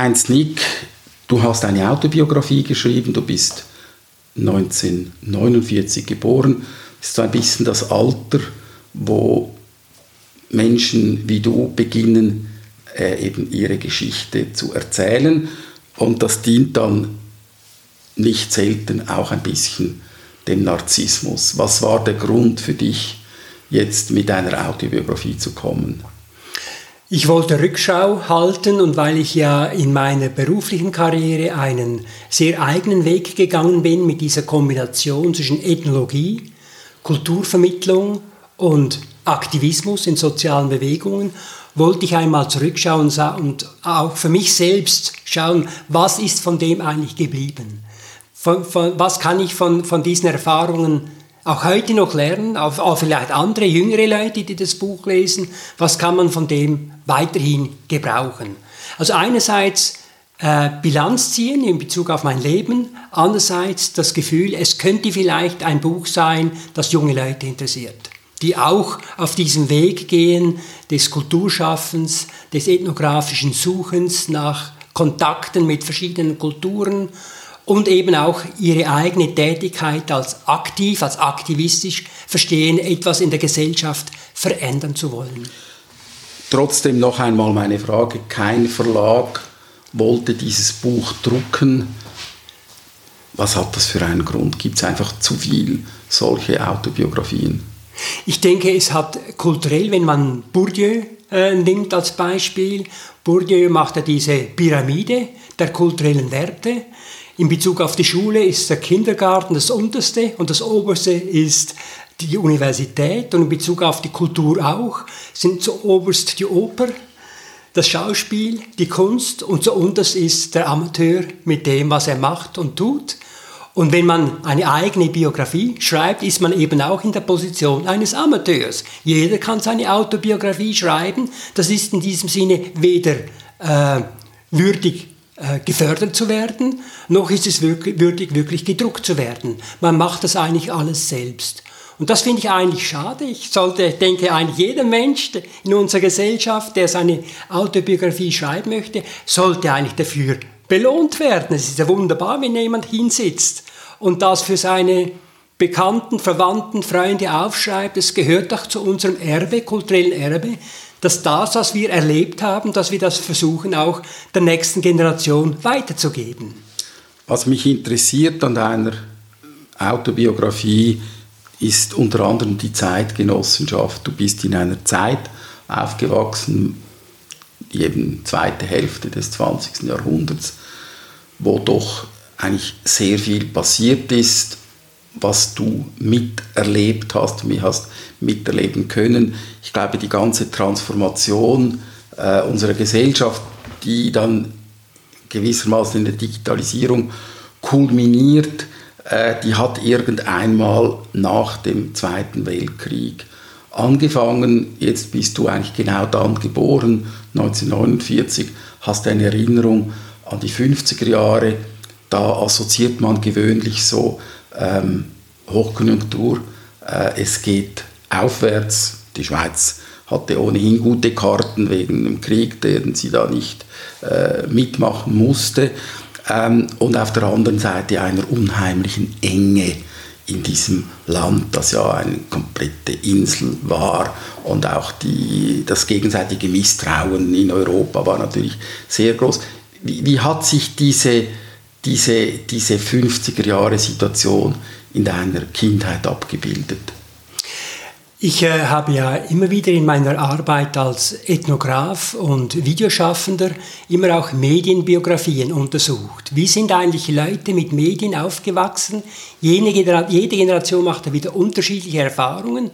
Heinz Nick, du hast eine Autobiografie geschrieben, du bist 1949 geboren, ist so ein bisschen das Alter, wo Menschen wie du beginnen, äh, eben ihre Geschichte zu erzählen. Und das dient dann nicht selten auch ein bisschen dem Narzissmus. Was war der Grund für dich, jetzt mit einer Autobiografie zu kommen? Ich wollte Rückschau halten und weil ich ja in meiner beruflichen Karriere einen sehr eigenen Weg gegangen bin mit dieser Kombination zwischen Ethnologie, Kulturvermittlung und Aktivismus in sozialen Bewegungen, wollte ich einmal zurückschauen und auch für mich selbst schauen, was ist von dem eigentlich geblieben? Von, von, was kann ich von, von diesen Erfahrungen auch heute noch lernen, auch, vielleicht andere jüngere Leute, die das Buch lesen, was kann man von dem weiterhin gebrauchen. Also einerseits äh, Bilanz ziehen in Bezug auf mein Leben, andererseits das Gefühl, es könnte vielleicht ein Buch sein, das junge Leute interessiert, die auch auf diesem Weg gehen des Kulturschaffens, des ethnografischen Suchens nach Kontakten mit verschiedenen Kulturen und eben auch ihre eigene Tätigkeit als aktiv, als aktivistisch verstehen, etwas in der Gesellschaft verändern zu wollen. Trotzdem noch einmal meine Frage, kein Verlag wollte dieses Buch drucken. Was hat das für einen Grund? Gibt es einfach zu viel solche Autobiografien? Ich denke, es hat kulturell, wenn man Bourdieu äh, nimmt als Beispiel, Bourdieu macht ja diese Pyramide der kulturellen Werte in Bezug auf die Schule ist der Kindergarten das unterste und das oberste ist die Universität und in Bezug auf die Kultur auch sind zu oberst die Oper, das Schauspiel, die Kunst und zu unterst ist der Amateur mit dem, was er macht und tut. Und wenn man eine eigene Biografie schreibt, ist man eben auch in der Position eines Amateurs. Jeder kann seine Autobiografie schreiben. Das ist in diesem Sinne weder äh, würdig gefördert zu werden, noch ist es wirklich, würdig, wirklich gedruckt zu werden. Man macht das eigentlich alles selbst. Und das finde ich eigentlich schade. Ich sollte, denke eigentlich jeder Mensch in unserer Gesellschaft, der seine Autobiografie schreiben möchte, sollte eigentlich dafür belohnt werden. Es ist ja wunderbar, wenn jemand hinsitzt und das für seine Bekannten, Verwandten, Freunde aufschreibt. Es gehört doch zu unserem Erbe, kulturellen Erbe, dass das, was wir erlebt haben, dass wir das versuchen auch der nächsten Generation weiterzugeben. Was mich interessiert an deiner Autobiografie ist unter anderem die Zeitgenossenschaft. Du bist in einer Zeit aufgewachsen, eben zweite Hälfte des 20. Jahrhunderts, wo doch eigentlich sehr viel passiert ist was du miterlebt hast, mir hast miterleben können. Ich glaube, die ganze Transformation äh, unserer Gesellschaft, die dann gewissermaßen in der Digitalisierung kulminiert, äh, die hat irgendeinmal nach dem Zweiten Weltkrieg angefangen. Jetzt bist du eigentlich genau dann geboren, 1949, hast eine Erinnerung an die 50er Jahre. Da assoziiert man gewöhnlich so ähm, Hochkonjunktur, äh, es geht aufwärts. Die Schweiz hatte ohnehin gute Karten wegen dem Krieg, den sie da nicht äh, mitmachen musste. Ähm, und auf der anderen Seite einer unheimlichen Enge in diesem Land, das ja eine komplette Insel war und auch die, das gegenseitige Misstrauen in Europa war natürlich sehr groß. Wie, wie hat sich diese diese, diese 50er Jahre Situation in deiner Kindheit abgebildet? Ich äh, habe ja immer wieder in meiner Arbeit als Ethnograph und Videoschaffender immer auch Medienbiografien untersucht. Wie sind eigentlich Leute mit Medien aufgewachsen? Jene jede Generation macht da wieder unterschiedliche Erfahrungen.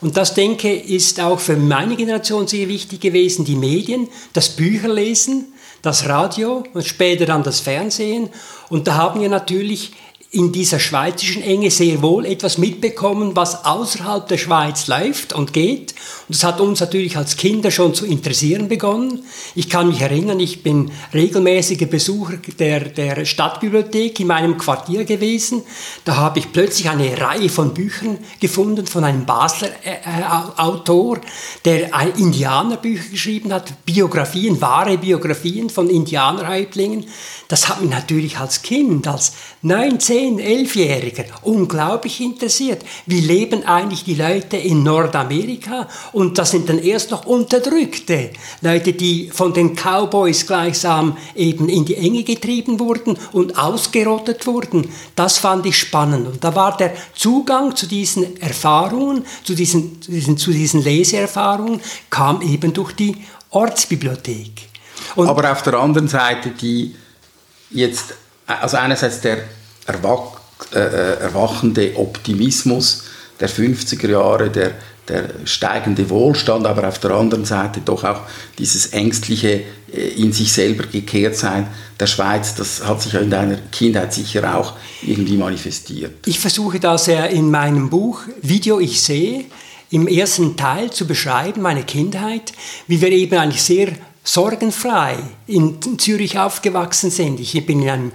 Und das, denke ist auch für meine Generation sehr wichtig gewesen, die Medien, das Bücherlesen, das Radio und später dann das Fernsehen. Und da haben wir natürlich in dieser schweizerischen Enge sehr wohl etwas mitbekommen, was außerhalb der Schweiz läuft und geht. Und das hat uns natürlich als Kinder schon zu interessieren begonnen. Ich kann mich erinnern, ich bin regelmäßiger Besucher der, der Stadtbibliothek in meinem Quartier gewesen. Da habe ich plötzlich eine Reihe von Büchern gefunden von einem Basler äh, äh Autor, der Indianerbücher geschrieben hat, Biografien, wahre Biografien von Indianerhäuptlingen. Das hat mich natürlich als Kind, als 19, 11-Jähriger unglaublich interessiert. Wie leben eigentlich die Leute in Nordamerika? Und das sind dann erst noch Unterdrückte. Leute, die von den Cowboys gleichsam eben in die Enge getrieben wurden und ausgerottet wurden. Das fand ich spannend. Und da war der Zugang zu diesen Erfahrungen, zu diesen, zu diesen, zu diesen Leseerfahrungen, kam eben durch die Ortsbibliothek. Und Aber auf der anderen Seite die jetzt, also einerseits der erwach, äh, äh erwachende Optimismus der 50er Jahre, der, der steigende Wohlstand, aber auf der anderen Seite doch auch dieses ängstliche äh, in sich selber gekehrt sein der Schweiz, das hat sich ja in deiner Kindheit sicher auch irgendwie manifestiert. Ich versuche das ja in meinem Buch Video ich sehe, im ersten Teil zu beschreiben, meine Kindheit, wie wir eben eigentlich sehr sorgenfrei in Zürich aufgewachsen sind. Ich bin in einem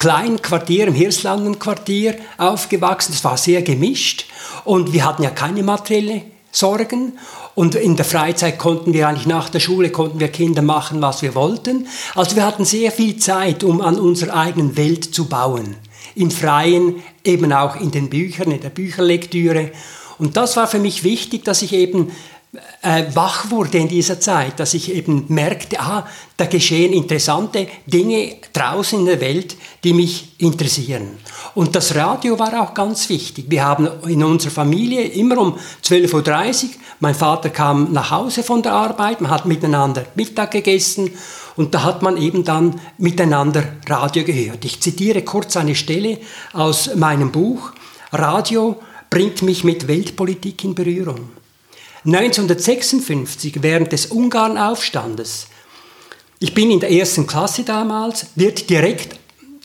kleinen Quartier, im Hirslanden-Quartier aufgewachsen. Das war sehr gemischt und wir hatten ja keine materielle Sorgen und in der Freizeit konnten wir eigentlich nach der Schule konnten wir Kinder machen, was wir wollten. Also wir hatten sehr viel Zeit, um an unserer eigenen Welt zu bauen. Im Freien, eben auch in den Büchern, in der Bücherlektüre. Und das war für mich wichtig, dass ich eben wach wurde in dieser Zeit, dass ich eben merkte, ah, da geschehen interessante Dinge draußen in der Welt, die mich interessieren. Und das Radio war auch ganz wichtig. Wir haben in unserer Familie immer um 12.30 Uhr, mein Vater kam nach Hause von der Arbeit, man hat miteinander Mittag gegessen und da hat man eben dann miteinander Radio gehört. Ich zitiere kurz eine Stelle aus meinem Buch. Radio bringt mich mit Weltpolitik in Berührung. 1956, während des Ungarnaufstandes, ich bin in der ersten Klasse damals, wird direkt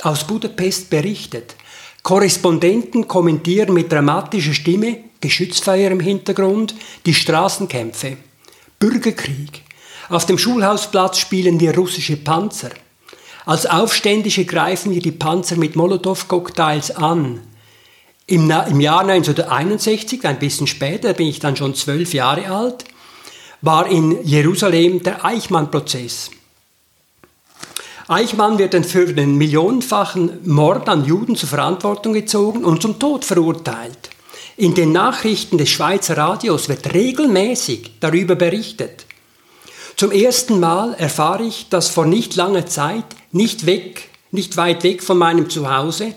aus Budapest berichtet. Korrespondenten kommentieren mit dramatischer Stimme, Geschützfeuer im Hintergrund, die Straßenkämpfe. Bürgerkrieg. Auf dem Schulhausplatz spielen wir russische Panzer. Als Aufständische greifen wir die Panzer mit Molotow-Cocktails an. Im, Im Jahr 1961, ein bisschen später, bin ich dann schon zwölf Jahre alt, war in Jerusalem der Eichmann-Prozess. Eichmann wird dann für den millionenfachen Mord an Juden zur Verantwortung gezogen und zum Tod verurteilt. In den Nachrichten des Schweizer Radios wird regelmäßig darüber berichtet. Zum ersten Mal erfahre ich, dass vor nicht langer Zeit, nicht weg, nicht weit weg von meinem Zuhause,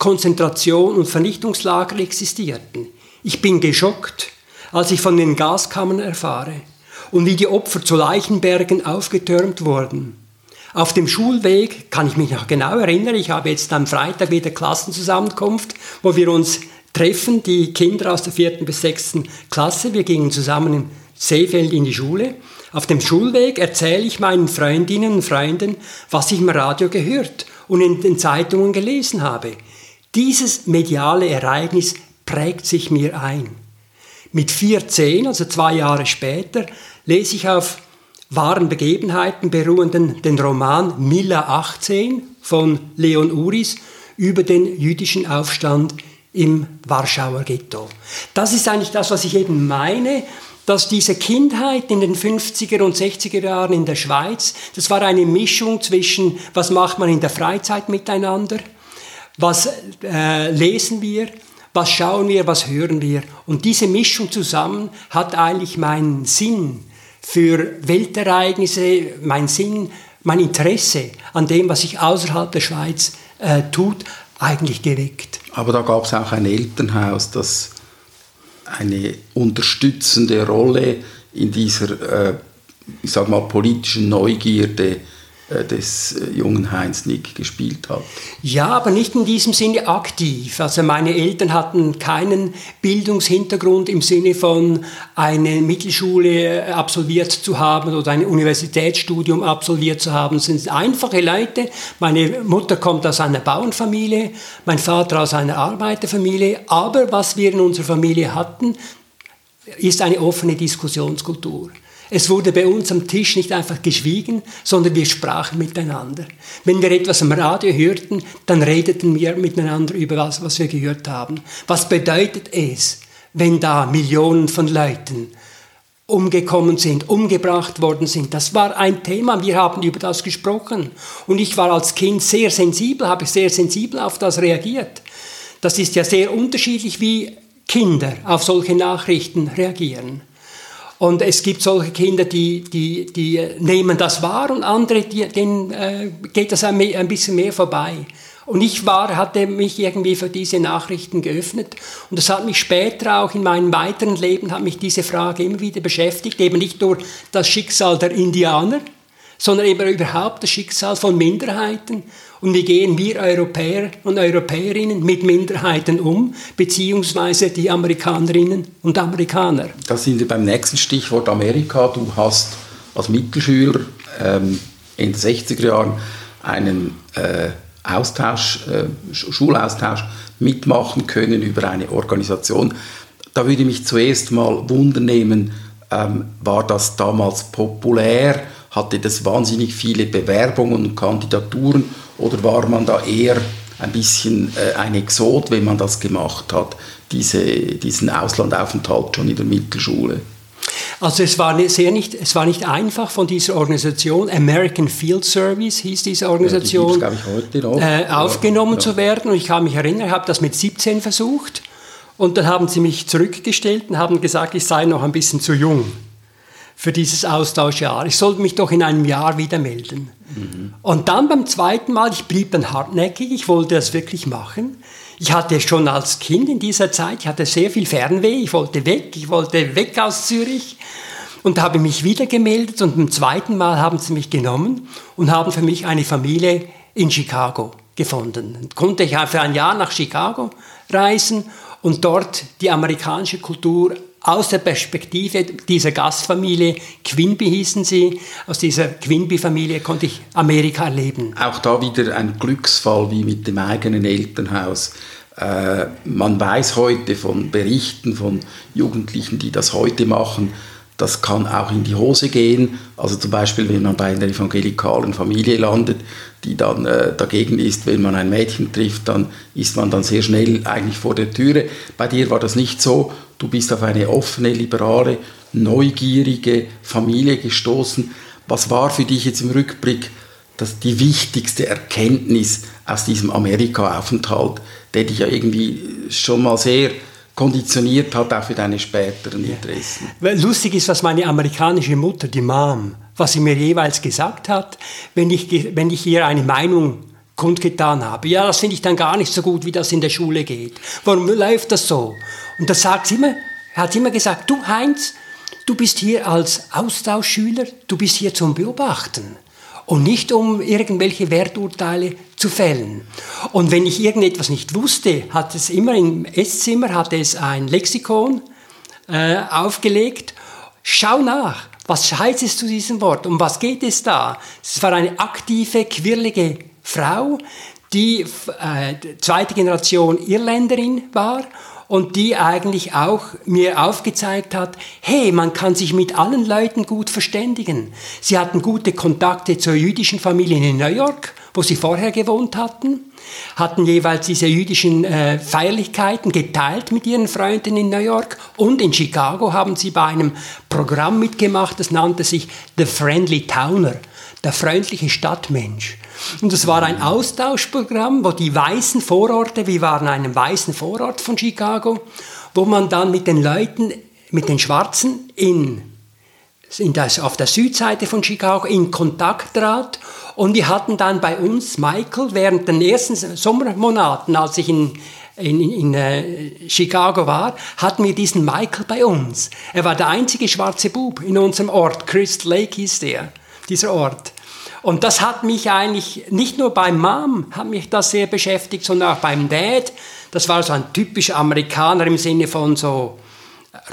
Konzentration und Vernichtungslager existierten. Ich bin geschockt, als ich von den Gaskammern erfahre und wie die Opfer zu Leichenbergen aufgetürmt wurden. Auf dem Schulweg kann ich mich noch genau erinnern, ich habe jetzt am Freitag wieder Klassenzusammenkunft, wo wir uns treffen, die Kinder aus der vierten bis sechsten Klasse. Wir gingen zusammen im Seefeld in die Schule. Auf dem Schulweg erzähle ich meinen Freundinnen und Freunden, was ich im Radio gehört und in den Zeitungen gelesen habe. Dieses mediale Ereignis prägt sich mir ein. Mit 14, also zwei Jahre später, lese ich auf wahren Begebenheiten beruhenden den Roman Milla 18 von Leon Uris über den jüdischen Aufstand im Warschauer Ghetto. Das ist eigentlich das, was ich eben meine, dass diese Kindheit in den 50er und 60er Jahren in der Schweiz, das war eine Mischung zwischen, was macht man in der Freizeit miteinander, was äh, lesen wir, was schauen wir, was hören wir. Und diese Mischung zusammen hat eigentlich meinen Sinn für Weltereignisse, mein Sinn, mein Interesse an dem, was sich außerhalb der Schweiz äh, tut, eigentlich geweckt. Aber da gab es auch ein Elternhaus, das eine unterstützende Rolle in dieser, äh, ich sag mal, politischen Neugierde des äh, jungen Heinz Nick gespielt hat. Ja, aber nicht in diesem Sinne aktiv. Also meine Eltern hatten keinen Bildungshintergrund im Sinne von eine Mittelschule äh, absolviert zu haben oder ein Universitätsstudium absolviert zu haben. Es sind einfache Leute. Meine Mutter kommt aus einer Bauernfamilie, mein Vater aus einer Arbeiterfamilie. Aber was wir in unserer Familie hatten, ist eine offene Diskussionskultur. Es wurde bei uns am Tisch nicht einfach geschwiegen, sondern wir sprachen miteinander. Wenn wir etwas am Radio hörten, dann redeten wir miteinander über was, was wir gehört haben. Was bedeutet es, wenn da Millionen von Leuten umgekommen sind, umgebracht worden sind. Das war ein Thema, wir haben über das gesprochen. Und ich war als Kind sehr sensibel, habe sehr sensibel auf das reagiert. Das ist ja sehr unterschiedlich, wie Kinder auf solche Nachrichten reagieren. Und es gibt solche Kinder, die, die, die nehmen das wahr und andere, die, denen äh, geht das ein, ein bisschen mehr vorbei. Und ich war, hatte mich irgendwie für diese Nachrichten geöffnet. Und das hat mich später auch in meinem weiteren Leben, hat mich diese Frage immer wieder beschäftigt. Eben nicht nur das Schicksal der Indianer, sondern eben überhaupt das Schicksal von Minderheiten und wie gehen wir Europäer und Europäerinnen mit Minderheiten um, beziehungsweise die Amerikanerinnen und Amerikaner. Da sind wir beim nächsten Stichwort Amerika. Du hast als Mittelschüler ähm, in den 60er Jahren einen äh, Austausch, äh, Schulaustausch mitmachen können über eine Organisation. Da würde mich zuerst mal wundern ähm, war das damals populär? Hatte das wahnsinnig viele Bewerbungen und Kandidaturen oder war man da eher ein bisschen äh, ein Exot, wenn man das gemacht hat, diese, diesen Auslandaufenthalt schon in der Mittelschule? Also es war, sehr nicht, es war nicht einfach von dieser Organisation, American Field Service hieß diese Organisation, ja, die noch. Äh, aufgenommen ja. zu werden. Und ich kann mich erinnern, ich habe das mit 17 versucht. Und dann haben sie mich zurückgestellt und haben gesagt, ich sei noch ein bisschen zu jung für dieses Austauschjahr. Ich sollte mich doch in einem Jahr wieder melden. Mhm. Und dann beim zweiten Mal, ich blieb dann hartnäckig, ich wollte das wirklich machen. Ich hatte schon als Kind in dieser Zeit, ich hatte sehr viel Fernweh, ich wollte weg, ich wollte weg aus Zürich und habe mich wieder gemeldet und beim zweiten Mal haben sie mich genommen und haben für mich eine Familie in Chicago gefunden. Dann konnte ich für ein Jahr nach Chicago reisen und dort die amerikanische Kultur aus der Perspektive dieser Gastfamilie, Quinby hießen sie, aus dieser Quinby-Familie konnte ich Amerika erleben. Auch da wieder ein Glücksfall wie mit dem eigenen Elternhaus. Äh, man weiß heute von Berichten von Jugendlichen, die das heute machen, das kann auch in die Hose gehen. Also zum Beispiel, wenn man bei einer evangelikalen Familie landet, die dann äh, dagegen ist, wenn man ein Mädchen trifft, dann ist man dann sehr schnell eigentlich vor der Türe. Bei dir war das nicht so. Du bist auf eine offene, liberale, neugierige Familie gestoßen. Was war für dich jetzt im Rückblick das die wichtigste Erkenntnis aus diesem Amerika-Aufenthalt, der dich ja irgendwie schon mal sehr konditioniert hat, auch für deine späteren Interessen? Lustig ist, was meine amerikanische Mutter, die Mom, was sie mir jeweils gesagt hat, wenn ich, wenn ich ihr eine Meinung kundgetan habe. Ja, das finde ich dann gar nicht so gut, wie das in der Schule geht. Warum läuft das so? Und da sagt sie immer, er hat immer gesagt, du Heinz, du bist hier als Austauschschüler, du bist hier zum Beobachten und nicht um irgendwelche Werturteile zu fällen. Und wenn ich irgendetwas nicht wusste, hat es immer im Esszimmer hat es ein Lexikon äh, aufgelegt. Schau nach, was heißt es zu diesem Wort? Um was geht es da? Es war eine aktive, quirlige Frau, die äh, zweite Generation Irländerin war und die eigentlich auch mir aufgezeigt hat, hey, man kann sich mit allen Leuten gut verständigen. Sie hatten gute Kontakte zur jüdischen Familie in New York, wo sie vorher gewohnt hatten, hatten jeweils diese jüdischen äh, Feierlichkeiten geteilt mit ihren Freunden in New York und in Chicago haben sie bei einem Programm mitgemacht, das nannte sich The Friendly Towner, der freundliche Stadtmensch. Und es war ein Austauschprogramm, wo die weißen Vororte, wir waren in einem weißen Vorort von Chicago, wo man dann mit den Leuten, mit den Schwarzen in, in das, auf der Südseite von Chicago in Kontakt trat. Und wir hatten dann bei uns Michael während den ersten Sommermonaten, als ich in, in, in, in äh, Chicago war, hatten wir diesen Michael bei uns. Er war der einzige schwarze Bub in unserem Ort. Crystal Lake hieß der, dieser Ort. Und das hat mich eigentlich, nicht nur beim Mom hat mich das sehr beschäftigt, sondern auch beim Dad. Das war so ein typischer Amerikaner im Sinne von so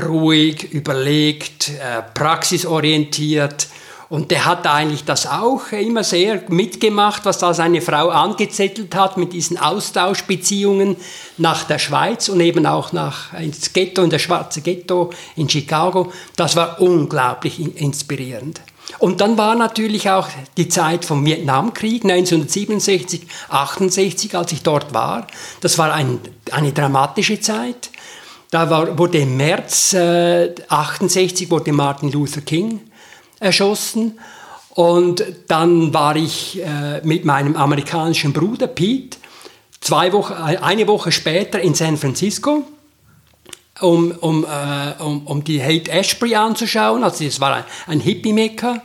ruhig, überlegt, äh, praxisorientiert. Und der hat eigentlich das auch immer sehr mitgemacht, was da seine Frau angezettelt hat mit diesen Austauschbeziehungen nach der Schweiz und eben auch nach ins Ghetto, in das schwarze Ghetto in Chicago. Das war unglaublich inspirierend. Und dann war natürlich auch die Zeit vom Vietnamkrieg 1967, 68, als ich dort war. Das war ein, eine dramatische Zeit. Da war, wurde im März äh, 68 wurde Martin Luther King erschossen. Und dann war ich äh, mit meinem amerikanischen Bruder Pete zwei Wochen, eine Woche später in San Francisco um, um, äh, um, um die Hate Ashbury anzuschauen. Also das war ein, ein Hippie-Mekka.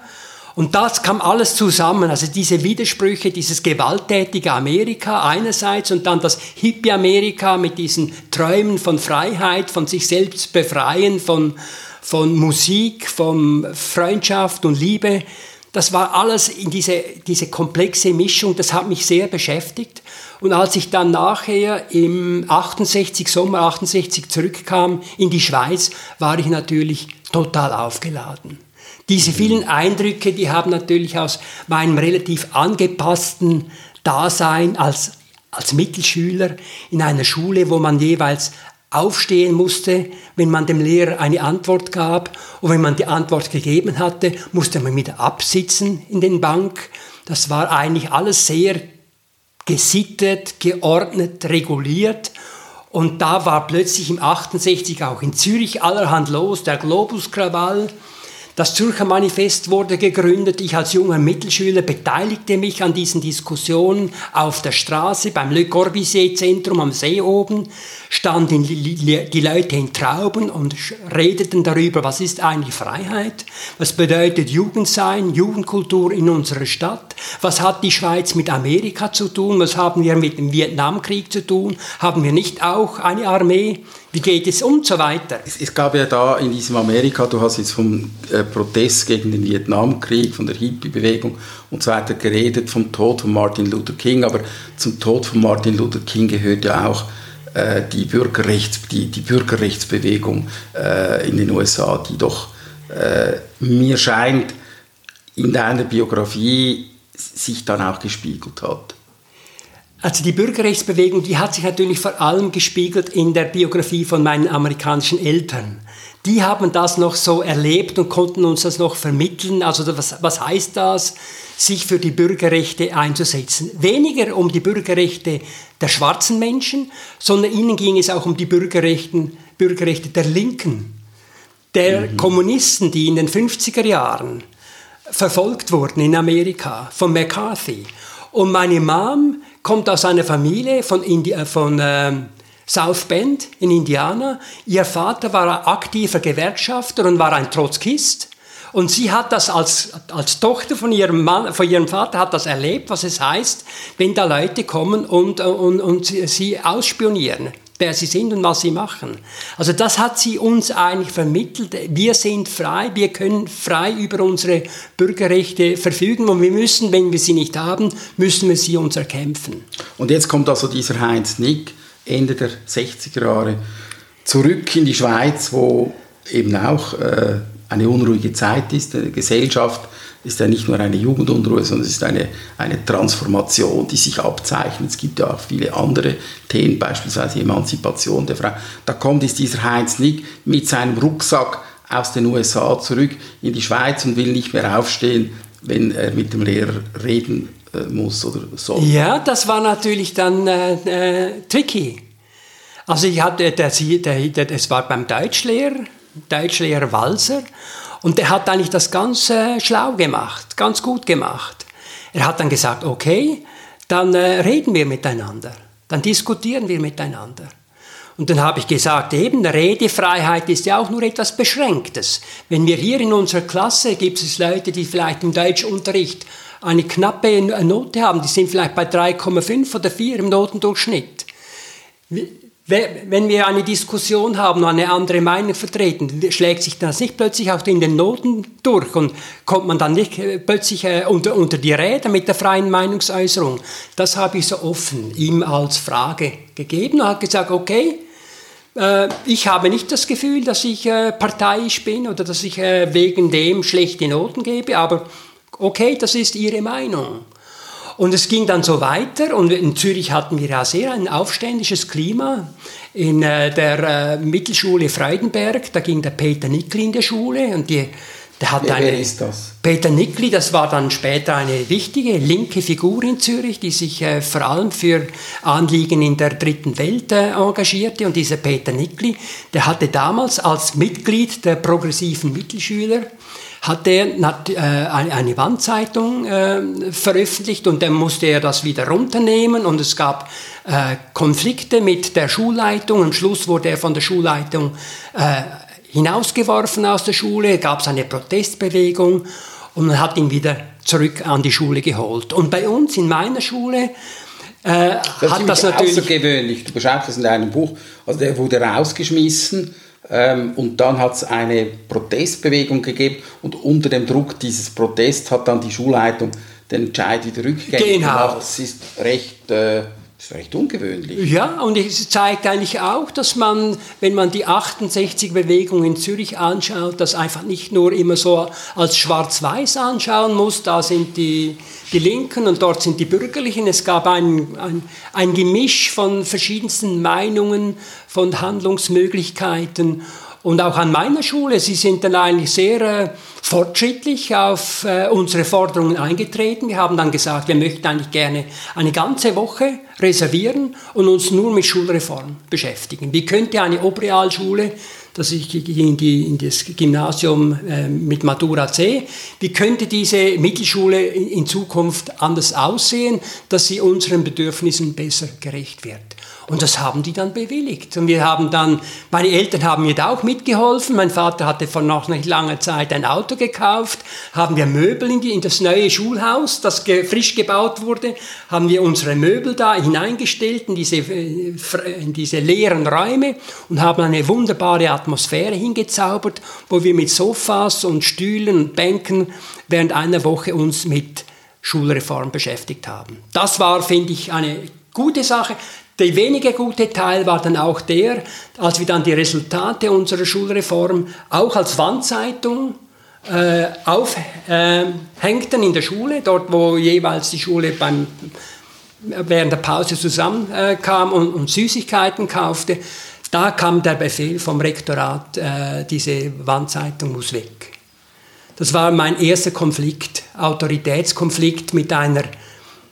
Und das kam alles zusammen, also diese Widersprüche, dieses gewalttätige Amerika einerseits und dann das Hippie-Amerika mit diesen Träumen von Freiheit, von sich selbst befreien, von, von Musik, von Freundschaft und Liebe. Das war alles in diese, diese komplexe Mischung, das hat mich sehr beschäftigt. Und als ich dann nachher im 68, Sommer 68 zurückkam in die Schweiz, war ich natürlich total aufgeladen. Diese vielen Eindrücke, die haben natürlich aus meinem relativ angepassten Dasein als, als Mittelschüler in einer Schule, wo man jeweils aufstehen musste, wenn man dem Lehrer eine Antwort gab. Und wenn man die Antwort gegeben hatte, musste man wieder absitzen in den Bank. Das war eigentlich alles sehr gesittet, geordnet, reguliert. Und da war plötzlich im 68 auch in Zürich allerhand los, der Globuskrawall. Das Zürcher Manifest wurde gegründet. Ich als junger Mittelschüler beteiligte mich an diesen Diskussionen auf der Straße beim Le Corbusier Zentrum am See oben. Standen die Leute in Trauben und redeten darüber, was ist eigentlich Freiheit? Was bedeutet Jugendsein, Jugendkultur in unserer Stadt? Was hat die Schweiz mit Amerika zu tun? Was haben wir mit dem Vietnamkrieg zu tun? Haben wir nicht auch eine Armee? Wie geht es und so weiter? Es, es, gab ja da in diesem Amerika, du hast jetzt vom äh, Protest gegen den Vietnamkrieg, von der Hippie-Bewegung und so weiter geredet, vom Tod von Martin Luther King, aber zum Tod von Martin Luther King gehört ja auch äh, die, Bürgerrechts, die, die Bürgerrechtsbewegung äh, in den USA, die doch äh, mir scheint in deiner Biografie sich dann auch gespiegelt hat. Also die Bürgerrechtsbewegung, die hat sich natürlich vor allem gespiegelt in der Biografie von meinen amerikanischen Eltern. Die haben das noch so erlebt und konnten uns das noch vermitteln. Also was, was heißt das, sich für die Bürgerrechte einzusetzen? Weniger um die Bürgerrechte der schwarzen Menschen, sondern ihnen ging es auch um die Bürgerrechten, Bürgerrechte der Linken, der mhm. Kommunisten, die in den 50er Jahren verfolgt wurden in Amerika von McCarthy. Und meine Mom kommt aus einer Familie von, Indi äh, von äh, South Bend in Indiana. Ihr Vater war ein aktiver Gewerkschafter und war ein Trotzkist. Und sie hat das als, als Tochter von ihrem, Mann, von ihrem Vater hat das erlebt, was es heißt, wenn da Leute kommen und, und, und sie ausspionieren wer sie sind und was sie machen. Also das hat sie uns eigentlich vermittelt. Wir sind frei, wir können frei über unsere Bürgerrechte verfügen und wir müssen, wenn wir sie nicht haben, müssen wir sie uns erkämpfen. Und jetzt kommt also dieser Heinz Nick Ende der 60er Jahre zurück in die Schweiz, wo eben auch äh, eine unruhige Zeit ist, die Gesellschaft ist ja nicht nur eine Jugendunruhe, sondern es ist eine, eine Transformation, die sich abzeichnet. Es gibt ja auch viele andere Themen, beispielsweise Emanzipation der Frau. Da kommt jetzt dieser Heinz Nick mit seinem Rucksack aus den USA zurück in die Schweiz und will nicht mehr aufstehen, wenn er mit dem Lehrer reden äh, muss oder soll. Ja, das war natürlich dann äh, äh, tricky. Also ich hatte, es war beim Deutschlehrer, Deutschlehrer Walser, und der hat eigentlich das ganz schlau gemacht, ganz gut gemacht. Er hat dann gesagt, okay, dann äh, reden wir miteinander, dann diskutieren wir miteinander. Und dann habe ich gesagt, eben, Redefreiheit ist ja auch nur etwas Beschränktes. Wenn wir hier in unserer Klasse gibt es Leute, die vielleicht im Deutschunterricht eine knappe Note haben, die sind vielleicht bei 3,5 oder 4 im Notendurchschnitt wenn wir eine Diskussion haben und eine andere Meinung vertreten, schlägt sich das nicht plötzlich auch in den Noten durch und kommt man dann nicht äh, plötzlich äh, unter, unter die Räder mit der freien Meinungsäußerung. Das habe ich so offen ihm als Frage gegeben und hat gesagt, okay, äh, ich habe nicht das Gefühl, dass ich parteiisch bin oder dass ich wegen dem schlechte Noten gebe, aber okay, das ist Ihre Meinung. Und es ging dann so weiter und in Zürich hatten wir ja sehr ein aufständisches Klima. In äh, der äh, Mittelschule Freudenberg, da ging der Peter Nickli in der Schule und die, der hat wer, eine, wer ist das? Peter Nickli, das war dann später eine wichtige linke Figur in Zürich, die sich äh, vor allem für Anliegen in der dritten Welt äh, engagierte. Und dieser Peter Nickli, der hatte damals als Mitglied der progressiven Mittelschüler hat er äh, eine Wandzeitung äh, veröffentlicht und dann musste er das wieder runternehmen und es gab äh, Konflikte mit der Schulleitung. Am Schluss wurde er von der Schulleitung hinausgeworfen aus der Schule, gab es eine Protestbewegung und man hat ihn wieder zurück an die Schule geholt. Und bei uns in meiner Schule äh, das hat das natürlich... außergewöhnlich. Du beschreibst das in deinem Buch. Also der wurde rausgeschmissen und dann hat es eine Protestbewegung gegeben und unter dem Druck dieses Protests hat dann die Schulleitung den Entscheid wieder rückgängig genau. gemacht. Das ist recht... Äh, das ist recht ungewöhnlich. Ja, und es zeigt eigentlich auch, dass man, wenn man die 68-Bewegung in Zürich anschaut, das einfach nicht nur immer so als schwarz-weiß anschauen muss, da sind die, die Linken und dort sind die Bürgerlichen. Es gab ein, ein, ein Gemisch von verschiedensten Meinungen, von Handlungsmöglichkeiten. Und auch an meiner Schule, sie sind dann eigentlich sehr äh, fortschrittlich auf äh, unsere Forderungen eingetreten. Wir haben dann gesagt, wir möchten eigentlich gerne eine ganze Woche reservieren und uns nur mit Schulreform beschäftigen. Wie könnte eine Oberrealschule, das ich in, die, in das Gymnasium äh, mit Matura C, wie könnte diese Mittelschule in, in Zukunft anders aussehen, dass sie unseren Bedürfnissen besser gerecht wird? Und das haben die dann bewilligt. Und wir haben dann, meine Eltern haben mir da auch mitgeholfen. Mein Vater hatte vor noch nicht langer Zeit ein Auto gekauft. Haben wir Möbel in, die, in das neue Schulhaus, das ge, frisch gebaut wurde, haben wir unsere Möbel da hineingestellt in diese, äh, in diese leeren Räume und haben eine wunderbare Atmosphäre hingezaubert, wo wir mit Sofas und Stühlen und Bänken während einer Woche uns mit Schulreform beschäftigt haben. Das war, finde ich, eine gute Sache. Der weniger gute Teil war dann auch der, als wir dann die Resultate unserer Schulreform auch als Wandzeitung äh, aufhängten äh, in der Schule, dort wo jeweils die Schule beim, während der Pause zusammenkam äh, und, und, Süßigkeiten kaufte, da kam der Befehl vom Rektorat, äh, diese Wandzeitung muss weg. Das war mein erster Konflikt, Autoritätskonflikt mit einer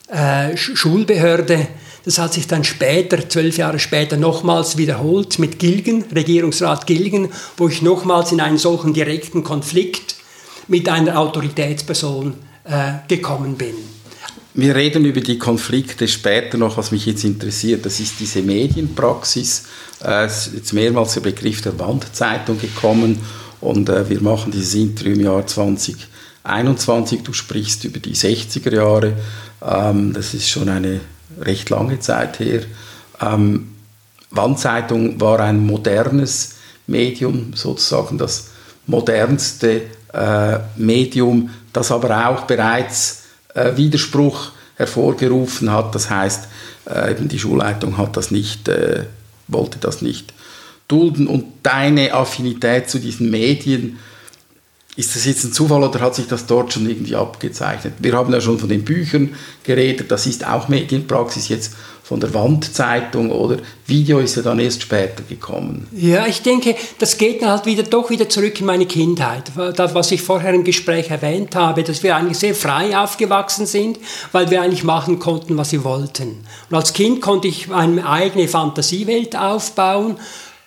äh, Schulbehörde, das hat sich dann später, zwölf Jahre später, nochmals wiederholt mit Gilgen, Regierungsrat Gilgen, wo ich nochmals in einen solchen direkten Konflikt mit einer Autoritätsperson äh, gekommen bin. Wir reden über die Konflikte später noch, was mich jetzt interessiert. Das ist diese Medienpraxis. Äh, ist jetzt mehrmals der Begriff der Wandzeitung gekommen und äh, wir machen dieses Interview im Jahr 2021. Du sprichst über die 60er Jahre. Ähm, das ist schon eine recht lange Zeit her. Ähm, Wandzeitung war ein modernes Medium, sozusagen das modernste äh, Medium, das aber auch bereits äh, Widerspruch hervorgerufen hat. Das heißt, äh, die Schulleitung hat das nicht, äh, wollte das nicht dulden. Und deine Affinität zu diesen Medien ist das jetzt ein Zufall oder hat sich das dort schon irgendwie abgezeichnet? Wir haben ja schon von den Büchern geredet, das ist auch Medienpraxis jetzt von der Wandzeitung oder Video ist ja dann erst später gekommen. Ja, ich denke, das geht dann halt wieder doch wieder zurück in meine Kindheit. Das, was ich vorher im Gespräch erwähnt habe, dass wir eigentlich sehr frei aufgewachsen sind, weil wir eigentlich machen konnten, was wir wollten. Und als Kind konnte ich meine eigene Fantasiewelt aufbauen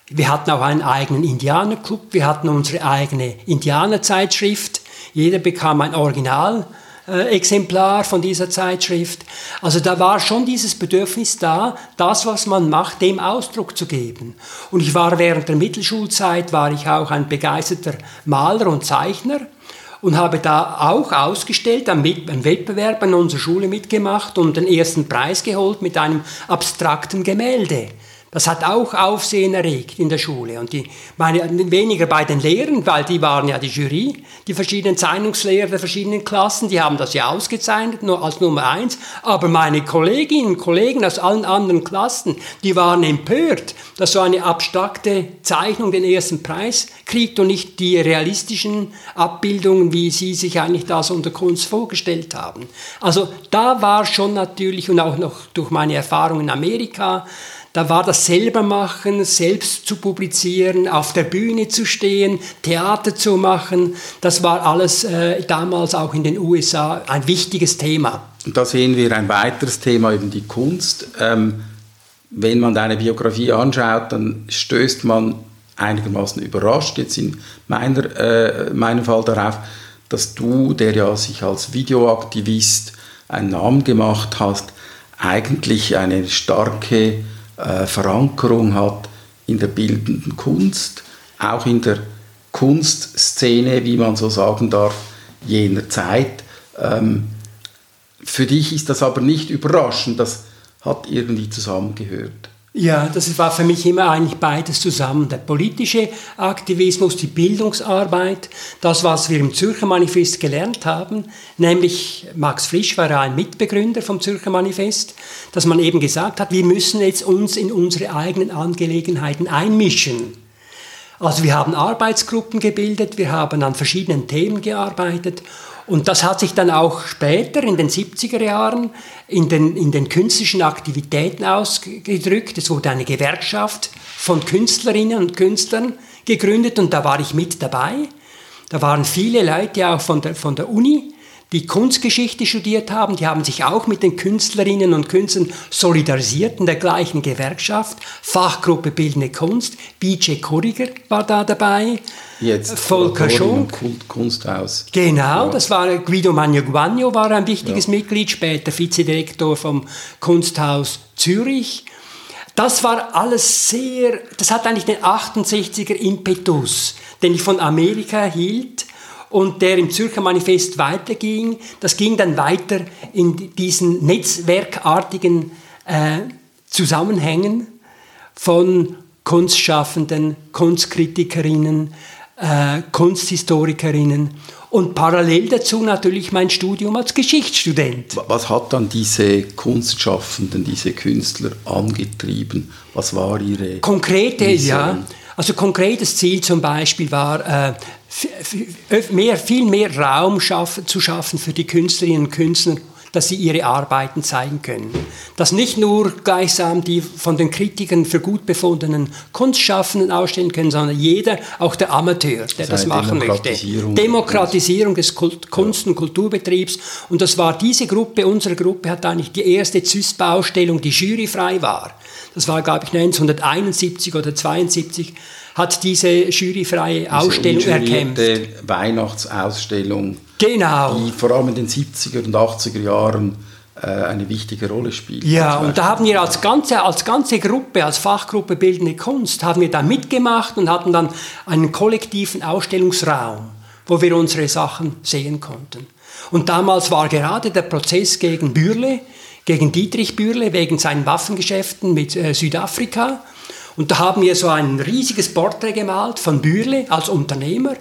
wir hatten auch einen eigenen Indianerclub, wir hatten unsere eigene Indianerzeitschrift. Jeder bekam ein Originalexemplar äh, von dieser Zeitschrift. Also da war schon dieses Bedürfnis da, das, was man macht, dem Ausdruck zu geben. Und ich war während der Mittelschulzeit, war ich auch ein begeisterter Maler und Zeichner und habe da auch ausgestellt, am Wettbewerb an unserer Schule mitgemacht und den ersten Preis geholt mit einem abstrakten Gemälde Das hat auch Aufsehen erregt in der Schule. Und die, meine, weniger bei den Lehrern, weil die waren ja die Jury, die verschiedenen Zeichnungslehrer der verschiedenen Klassen, die haben das ja ausgezeichnet, nur als Nummer eins. Aber meine Kolleginnen und Kollegen aus allen anderen Klassen, die waren empört, dass so eine abstrakte Zeichnung den ersten Preis kriegt und nicht die realistischen Abbildungen, wie sie sich eigentlich das unter Kunst vorgestellt haben. Also da war schon natürlich und auch noch durch meine Erfahrung in Amerika, da war das selber machen, selbst zu publizieren, auf der Bühne zu stehen, Theater zu machen. Das war alles äh, damals auch in den USA ein wichtiges Thema. Und da sehen wir ein weiteres Thema, eben die Kunst. Ähm, wenn man deine Biografie anschaut, dann stößt man einigermaßen überrascht, jetzt in meiner, äh, meinem Fall darauf, dass du, der ja sich als Videoaktivist einen Namen gemacht hast, eigentlich eine starke äh, Verankerung hat in der bildenden Kunst, auch in der Kunstszene, wie man so sagen darf, jener Zeit. Ähm, für dich ist das aber nicht überraschend, das hat irgendwie zusammengehört. Ja, das war für mich immer eigentlich beides zusammen. Der politische Aktivismus, die Bildungsarbeit, das, was wir im Zürcher Manifest gelernt haben, nämlich Max Frisch war ein Mitbegründer vom Zürcher Manifest, dass man eben gesagt hat, wir müssen jetzt uns in unsere eigenen Angelegenheiten einmischen. Also wir haben Arbeitsgruppen gebildet, wir haben an verschiedenen Themen gearbeitet und das hat sich dann auch später in den 70er Jahren in den, in den künstlerischen Aktivitäten ausgedrückt. Es wurde eine Gewerkschaft von Künstlerinnen und Künstlern gegründet und da war ich mit dabei. Da waren viele Leute auch von der, von der Uni, die Kunstgeschichte studiert haben, die haben sich auch mit den Künstlerinnen und Künstlern solidarisiert in der gleichen Gewerkschaft. Fachgruppe Bildende Kunst, BJ Korriger war da dabei. Jetzt Volker Schonk. Kunsthaus. Genau, ja. das war Guido Magno war ein wichtiges ja. Mitglied, später Vizedirektor vom Kunsthaus Zürich. Das war alles sehr, das hat eigentlich den 68er Impetus, den ich von Amerika hielt und der im Zürcher Manifest weiterging. Das ging dann weiter in diesen netzwerkartigen äh, Zusammenhängen von Kunstschaffenden, Kunstkritikerinnen, äh, Kunsthistorikerinnen und parallel dazu natürlich mein Studium als Geschichtsstudent. Was hat dann diese Kunstschaffenden, diese Künstler angetrieben? Was war ihre konkrete, Mission? ja, also konkretes Ziel zum Beispiel war äh, mehr, viel mehr Raum schaffen, zu schaffen für die Künstlerinnen und Künstler dass sie ihre Arbeiten zeigen können. Dass nicht nur gleichsam die von den Kritikern für gut befundenen Kunstschaffenden ausstellen können, sondern jeder, auch der Amateur, der das, das machen Demokratisierung möchte. Demokratisierung des Kunst- und Kulturbetriebs. Und das war diese Gruppe, unsere Gruppe hat eigentlich die erste ZÜSP-Ausstellung, die juryfrei war. Das war, glaube ich, 1971 oder 1972 hat diese juryfreie Ausstellung erkämpft. Weihnachtsausstellung Genau. Die vor allem in den 70er und 80er Jahren äh, eine wichtige Rolle spielt. Ja, und da haben wir als ganze, als ganze Gruppe, als Fachgruppe Bildende Kunst, haben wir da mitgemacht und hatten dann einen kollektiven Ausstellungsraum, wo wir unsere Sachen sehen konnten. Und damals war gerade der Prozess gegen Bürle, gegen Dietrich Bürle, wegen seinen Waffengeschäften mit äh, Südafrika. Und da haben wir so ein riesiges Porträt gemalt von Bürle als Unternehmer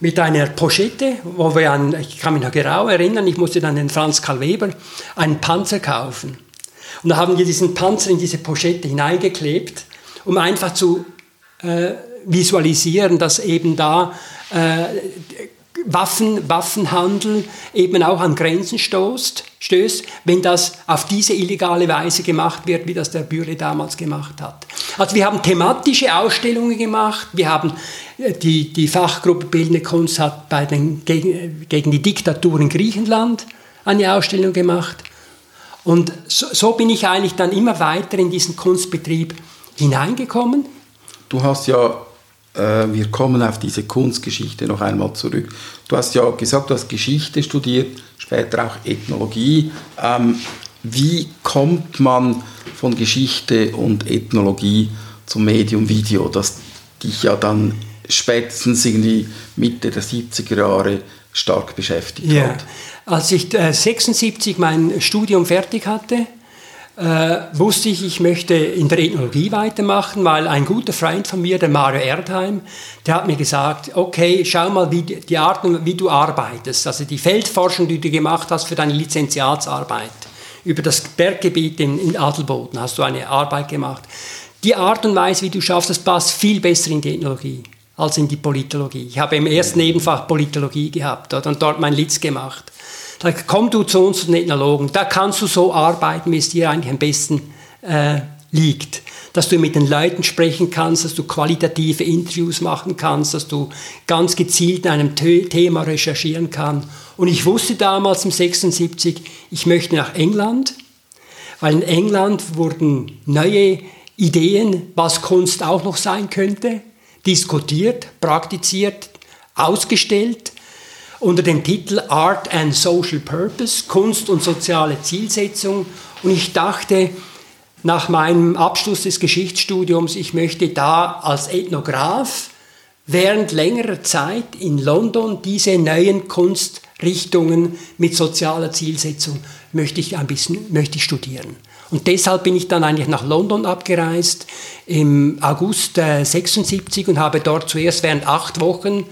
mit einer Pochette, wo wir an, ich kann mich noch genau erinnern, ich musste dann den Franz Karl Weber einen Panzer kaufen. Und da haben wir diesen Panzer in diese Pochette hineingeklebt, um einfach zu äh, visualisieren, dass eben da äh, Waffen, Waffenhandel eben auch an Grenzen stoßt, stößt, wenn das auf diese illegale Weise gemacht wird, wie das der Bürle damals gemacht hat. Also wir haben thematische Ausstellungen gemacht, wir haben äh, die, die Fachgruppe Bildende Kunst hat bei den, gegen, gegen die Diktatur in Griechenland eine Ausstellung gemacht. Und so, so bin ich eigentlich dann immer weiter in diesen Kunstbetrieb hineingekommen. Du hast ja wir kommen auf diese Kunstgeschichte noch einmal zurück. Du hast ja gesagt, du hast Geschichte studiert, später auch Ethnologie. Ähm, wie kommt man von Geschichte und Ethnologie zum Medium Video, das dich ja dann spätestens irgendwie Mitte der 70er Jahre stark beschäftigt ja. hat? Als ich äh, 76 mein Studium fertig hatte, äh, wusste ich, ich möchte in der Ethnologie weitermachen, weil ein guter Freund von mir, der Mario Erdheim, der hat mir gesagt, okay, schau mal, wie die Art wie du arbeitest, also die Feldforschung, die du gemacht hast für deine Lizenziatsarbeit über das Berggebiet in, in Adelboden hast du eine Arbeit gemacht. Die Art und Weise, wie du schaffst, das passt viel besser in die Ethnologie als in die Politologie. Ich habe im ersten Nebenfach Politologie gehabt und dort mein Litz gemacht. Da komm du zu uns, den Ethnologen, da kannst du so arbeiten, wie es dir eigentlich am besten äh, liegt. Dass du mit den Leuten sprechen kannst, dass du qualitative Interviews machen kannst, dass du ganz gezielt in einem Thema recherchieren kannst. Und ich wusste damals im 76, ich möchte nach England, weil in England wurden neue Ideen, was Kunst auch noch sein könnte, diskutiert, praktiziert, ausgestellt unter dem Titel Art and Social Purpose, Kunst und soziale Zielsetzung. Und ich dachte, nach meinem Abschluss des Geschichtsstudiums, ich möchte da als Ethnograph während längerer Zeit in London diese neuen Kunstrichtungen mit sozialer Zielsetzung möchte ich ein bisschen möchte ich studieren. Und deshalb bin ich dann eigentlich nach London abgereist im August äh, 76 und habe dort zuerst während acht Wochen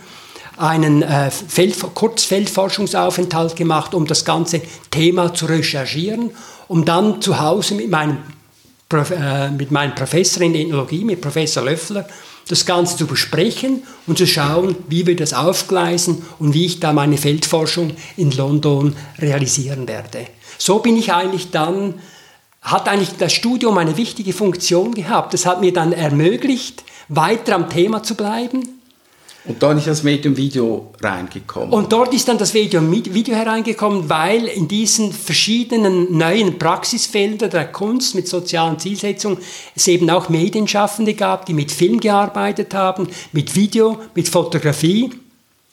einen äh, Feld, Kurzfeldforschungsaufenthalt gemacht, um das ganze Thema zu recherchieren, um dann zu Hause mit meinem, äh, mit meinem Professor in Ethnologie, mit Professor Löffler, das Ganze zu besprechen und zu schauen, wie wir das aufgleisen und wie ich da meine Feldforschung in London realisieren werde. So bin ich eigentlich dann, hat eigentlich das Studium eine wichtige Funktion gehabt. Das hat mir dann ermöglicht, weiter am Thema zu bleiben, und dann ist das Medium Video reingekommen. Und dort ist dann das Medium Video hereingekommen, weil in diesen verschiedenen neuen Praxisfeldern der Kunst mit sozialen Zielsetzungen es eben auch Medienschaffende gab, die mit Film gearbeitet haben, mit Video, mit Fotografie,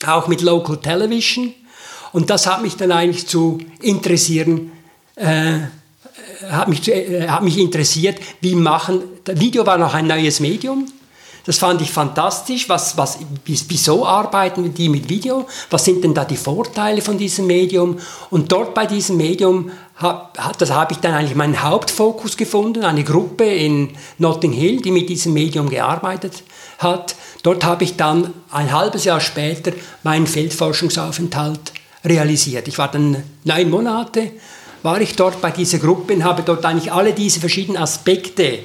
auch mit Local Television. Und das hat mich dann eigentlich zu interessieren, äh, hat, mich, äh, hat mich interessiert, wie machen, Video war noch ein neues Medium, das fand ich fantastisch. Was, was, wieso arbeiten die mit Video? Was sind denn da die Vorteile von diesem Medium? Und dort bei diesem Medium, das habe ich dann eigentlich meinen Hauptfokus gefunden, eine Gruppe in Notting Hill, die mit diesem Medium gearbeitet hat. Dort habe ich dann ein halbes Jahr später meinen Feldforschungsaufenthalt realisiert. Ich war dann neun Monate, war ich dort bei dieser Gruppe und habe dort eigentlich alle diese verschiedenen Aspekte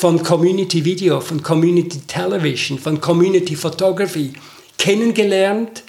von Community Video, von Community Television, von Community Photography kennengelernt,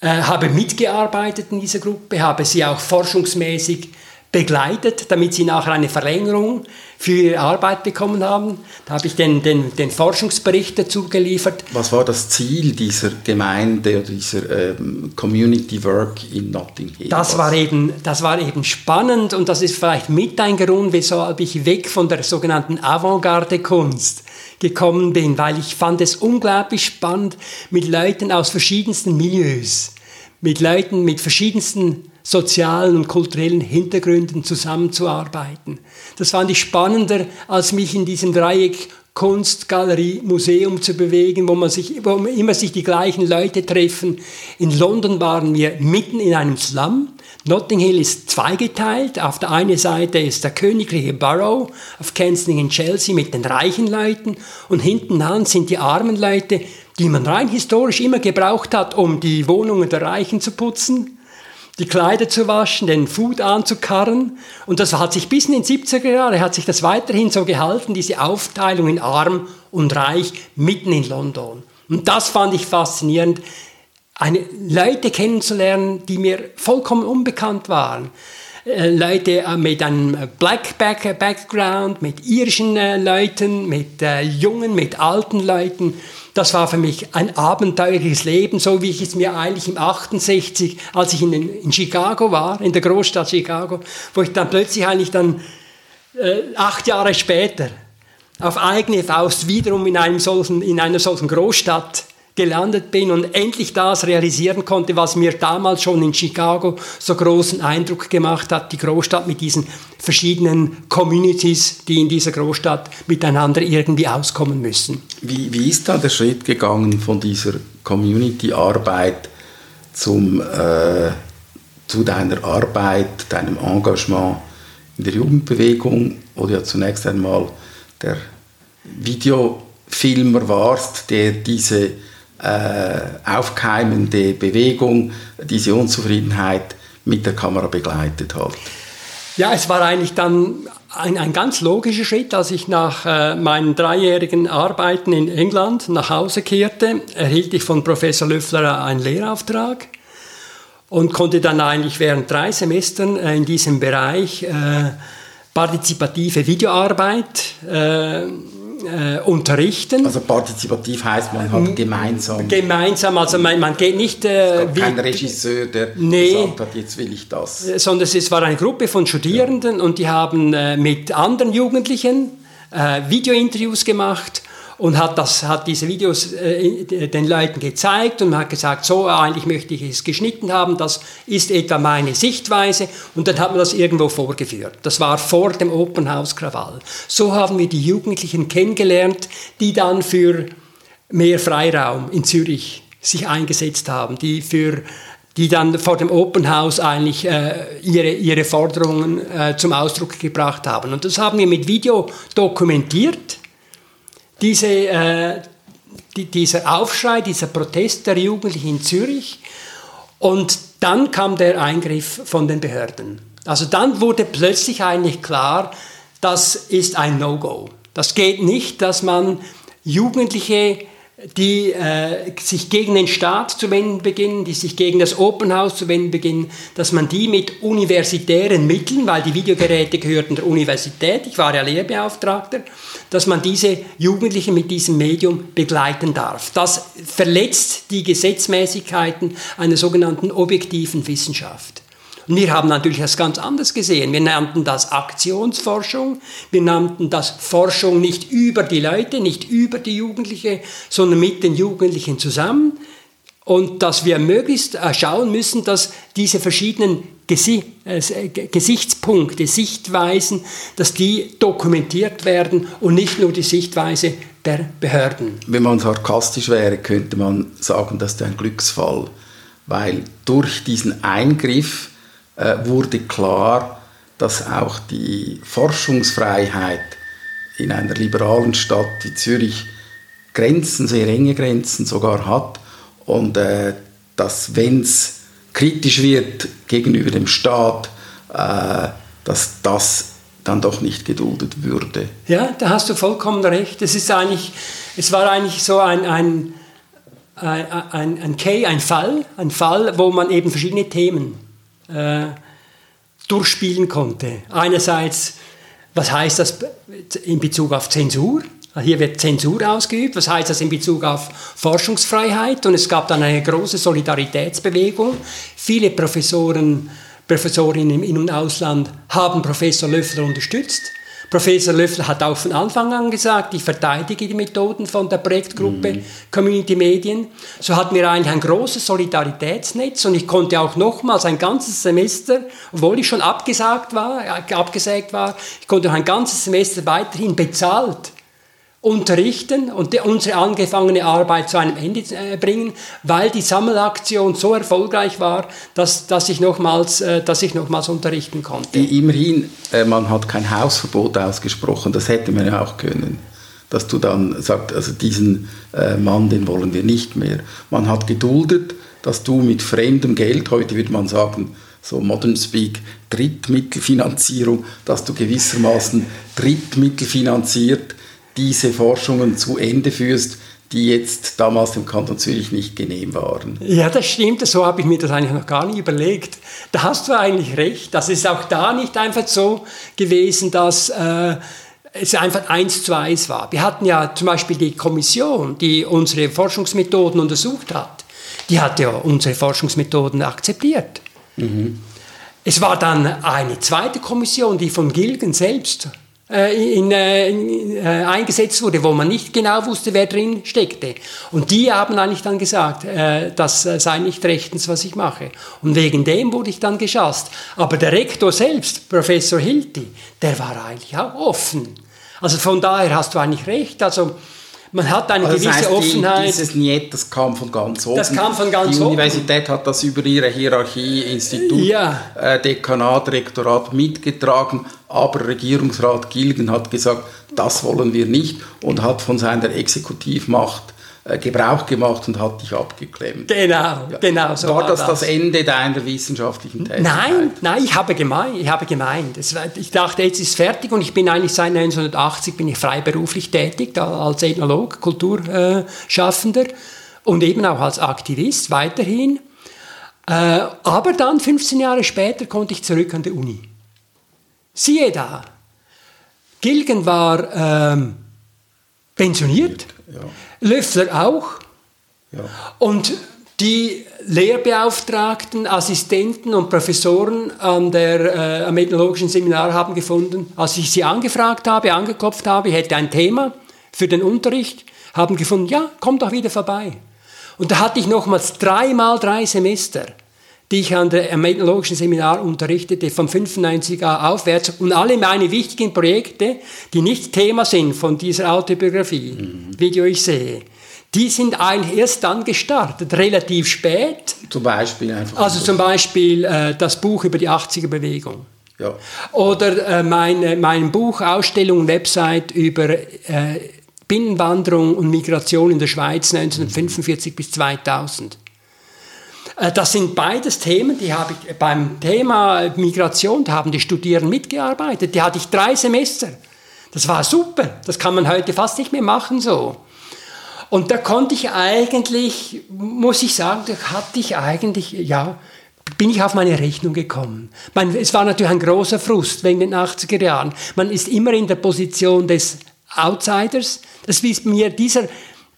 äh, habe mitgearbeitet in dieser Gruppe, habe sie auch forschungsmäßig begleitet, damit sie nachher eine Verlängerung für ihre Arbeit bekommen haben. Da habe ich den, den, den Forschungsbericht dazu geliefert. Was war das Ziel dieser Gemeinde oder dieser ähm, Community Work in Notting Hill? Das war, eben, das war eben spannend und das ist vielleicht mit ein Grund, weshalb ich weg von der sogenannten Avantgarde-Kunst gekommen bin, weil ich fand es unglaublich spannend, mit Leuten aus verschiedensten Milieus, mit Leuten mit verschiedensten sozialen und kulturellen Hintergründen zusammenzuarbeiten. Das fand ich spannender, als mich in diesem Dreieck Kunst, Galerie, Museum zu bewegen, wo, man sich, wo immer sich die gleichen Leute treffen. In London waren wir mitten in einem Slum. Notting Hill ist zweigeteilt. Auf der einen Seite ist der königliche Borough auf Kensington Chelsea mit den reichen Leuten und hinten an sind die armen Leute, die man rein historisch immer gebraucht hat, um die Wohnungen der Reichen zu putzen die Kleider zu waschen, den Food anzukarren. Und das hat sich bis in den 70er Jahren, hat sich das weiterhin so gehalten, diese Aufteilung in arm und reich mitten in London. Und das fand ich faszinierend, eine, Leute kennenzulernen, die mir vollkommen unbekannt waren. Äh, Leute äh, mit einem Black Background, mit irischen äh, Leuten, mit jungen, mit alten Leuten. Das war für mich ein abenteuerliches Leben, so wie ich es mir eigentlich im 68, als ich in, in Chicago war, in der Großstadt Chicago, wo ich dann plötzlich eigentlich dann äh, acht Jahre später auf eigene Faust wiederum in, einem solchen, in einer solchen Großstadt gelandet bin und endlich das realisieren konnte, was mir damals schon in Chicago so großen Eindruck gemacht hat, die Großstadt mit diesen verschiedenen Communities, die in dieser Großstadt miteinander irgendwie auskommen müssen. Wie, wie ist da der Schritt gegangen von dieser Community-Arbeit zum, äh, zu deiner Arbeit, deinem Engagement in der Jugendbewegung, du ja zunächst einmal der Videofilmer warst, der diese aufkeimende Bewegung, diese Unzufriedenheit mit der Kamera begleitet hat. Ja, es war eigentlich dann ein, ein ganz logischer Schritt, als ich nach äh, meinen dreijährigen Arbeiten in England nach Hause kehrte, erhielt ich von Professor Löffler einen Lehrauftrag und konnte dann eigentlich während drei Semestern äh, in diesem Bereich äh, partizipative Videoarbeit äh, unterrichten. Also partizipativ heißt man hat gemeinsam. Gemeinsam, also man, man geht nicht. Äh, es kein Regisseur, der nee, gesagt hat, jetzt will ich das. Äh, sondern es war eine Gruppe von Studierenden ja. und die haben äh, mit anderen Jugendlichen äh, Videointerviews gemacht und hat, das, hat diese Videos äh, den Leuten gezeigt und hat gesagt, so eigentlich möchte ich es geschnitten haben, das ist etwa meine Sichtweise und dann hat man das irgendwo vorgeführt. Das war vor dem Open House Krawall. So haben wir die Jugendlichen kennengelernt, die dann für mehr Freiraum in Zürich sich eingesetzt haben, die für die dann vor dem Open House eigentlich äh, ihre, ihre Forderungen äh, zum Ausdruck gebracht haben. Und das haben wir mit Video dokumentiert diese, äh, die, dieser Aufschrei, dieser Protest der Jugendlichen in Zürich. Und dann kam der Eingriff von den Behörden. Also dann wurde plötzlich eigentlich klar, das ist ein No-Go. Das geht nicht, dass man Jugendliche die äh, sich gegen den Staat zu wenden beginnen, die sich gegen das Open House zu wenden beginnen, dass man die mit universitären Mitteln, weil die Videogeräte gehörten der Universität, ich war ja Lehrbeauftragter, dass man diese Jugendlichen mit diesem Medium begleiten darf. Das verletzt die Gesetzmäßigkeiten einer sogenannten objektiven Wissenschaft. Und wir haben natürlich das ganz anders gesehen. Wir nannten das Aktionsforschung. Wir nannten das Forschung nicht über die Leute, nicht über die Jugendlichen, sondern mit den Jugendlichen zusammen. Und dass wir möglichst äh, schauen müssen, dass diese verschiedenen äh, Gesichtspunkte, Sichtweisen, dass die dokumentiert werden und nicht nur die Sichtweise der Behörden. Wenn man sarkastisch wäre, könnte man sagen, das ist ein Glücksfall, weil durch diesen Eingriff wurde klar, dass auch die Forschungsfreiheit in einer liberalen Stadt wie Zürich Grenzen, sehr enge Grenzen sogar hat und äh, dass wenn es kritisch wird gegenüber dem Staat, äh, dass das dann doch nicht geduldet würde. Ja, da hast du vollkommen recht. Es ist eigentlich, es war eigentlich so ein, ein, ein, ein, ein, Case, ein Fall, ein Fall, wo man eben verschiedene Themen äh, durchspielen konnte. Einerseits, was heißt das in Bezug auf Zensur? Hier wird Zensur ausgeübt. Was heißt das in Bezug auf Forschungsfreiheit? Und es gab dann eine große Solidaritätsbewegung. Viele Professoren, Professorinnen im In- und Ausland haben Professor Löffler unterstützt. Professor Löffler hat auch von Anfang an gesagt, ich verteidige die Methoden von der Projektgruppe mhm. Community Medien. So hatten wir eigentlich ein großes Solidaritätsnetz und ich konnte auch nochmals ein ganzes Semester, obwohl ich schon abgesagt war, äh, abgesägt war, ich konnte noch ein ganzes Semester weiterhin bezahlt unterrichten und die, unsere angefangene Arbeit zu einem Ende äh, bringen, weil die Sammelaktion so erfolgreich war, dass, dass, ich, nochmals, äh, dass ich nochmals unterrichten konnte. Immerhin, äh, man hat kein Hausverbot ausgesprochen, das hätte man ja auch können. Dass du dann sagst, also diesen äh, Mann, den wollen wir nicht mehr. Man hat geduldet, dass du mit fremdem Geld, heute würde man sagen, so modern speak, Drittmittelfinanzierung, dass du gewissermaßen drittmittelfinanziert diese Forschungen zu Ende führst, die jetzt damals im Kanton Zürich nicht genehm waren. Ja, das stimmt. So habe ich mir das eigentlich noch gar nicht überlegt. Da hast du eigentlich recht. Das ist auch da nicht einfach so gewesen, dass äh, es einfach eins zu eins war. Wir hatten ja zum Beispiel die Kommission, die unsere Forschungsmethoden untersucht hat. Die hat ja unsere Forschungsmethoden akzeptiert. Mhm. Es war dann eine zweite Kommission, die von Gilgen selbst in, äh, in, äh, eingesetzt wurde, wo man nicht genau wusste, wer drin steckte. Und die haben eigentlich dann gesagt, äh, das sei nicht rechtens, was ich mache. Und wegen dem wurde ich dann geschasst. Aber der Rektor selbst, Professor Hilti, der war eigentlich auch offen. Also von daher hast du eigentlich recht. Also Man hat eine Also gewisse das heißt, Offenheit. Die, dieses Niet, das kam von ganz oben. Das kam von ganz die oben. Universität hat das über ihre Hierarchie, Institut, Ja. äh, Dekanat, Rektorat mitgetragen, aber Regierungsrat Gilgen hat gesagt, das wollen wir nicht und hat von seiner Exekutivmacht äh, Gebrauch gemacht und hat dich abgeklemmt. genau, genau so war das das Ende deiner wissenschaftlichen Tätigkeit? Nein, nein, ich habe gemeint, ich habe gemeint. Es war, ich dachte, jetzt ist fertig und ich bin eigentlich seit 1980 bin ich freiberuflich tätig als Ethnolog, Kulturschaffender und eben auch als Aktivist weiterhin. Äh, aber dann 15 Jahre später konnte ich zurück an die Uni. Siehe da, Gilgen war ähm, pensioniert, Ja, Löffler auch. ja. Und die Lehrbeauftragten, Assistenten und Professoren an der, äh, am ethnologischen Seminar haben gefunden, als ich sie angefragt habe, angeklopft habe, ich hätte ein Thema für den Unterricht, haben gefunden, ja, komm doch wieder vorbei. Und da hatte ich nochmals dreimal drei Semester, die ich an der, am ethnologischen Seminar unterrichtete, von 95a aufwärts. Und alle meine wichtigen Projekte, die nicht Thema sind von dieser Autobiografie, wie die ich sehe, die sind eigentlich erst dann gestartet, relativ spät. Zum Beispiel einfach. Also zum Beispiel äh, das Buch über die 80er-Bewegung. ja. Oder äh, mein, mein Buch, Ausstellung, Website über äh, Binnenwanderung und Migration in der Schweiz 1945 bis 2000. Äh, Das sind beides Themen, die habe ich beim Thema Migration, da haben die Studierenden mitgearbeitet. Die hatte ich drei Semester. Das war super. Das kann man heute fast nicht mehr machen so. Und da konnte ich eigentlich, muss ich sagen, da hatte ich eigentlich, ja, bin ich auf meine Rechnung gekommen. Man, es war natürlich ein großer Frust wegen den 80er Jahren. Man ist immer in der Position des Outsiders. Das ist mir dieser,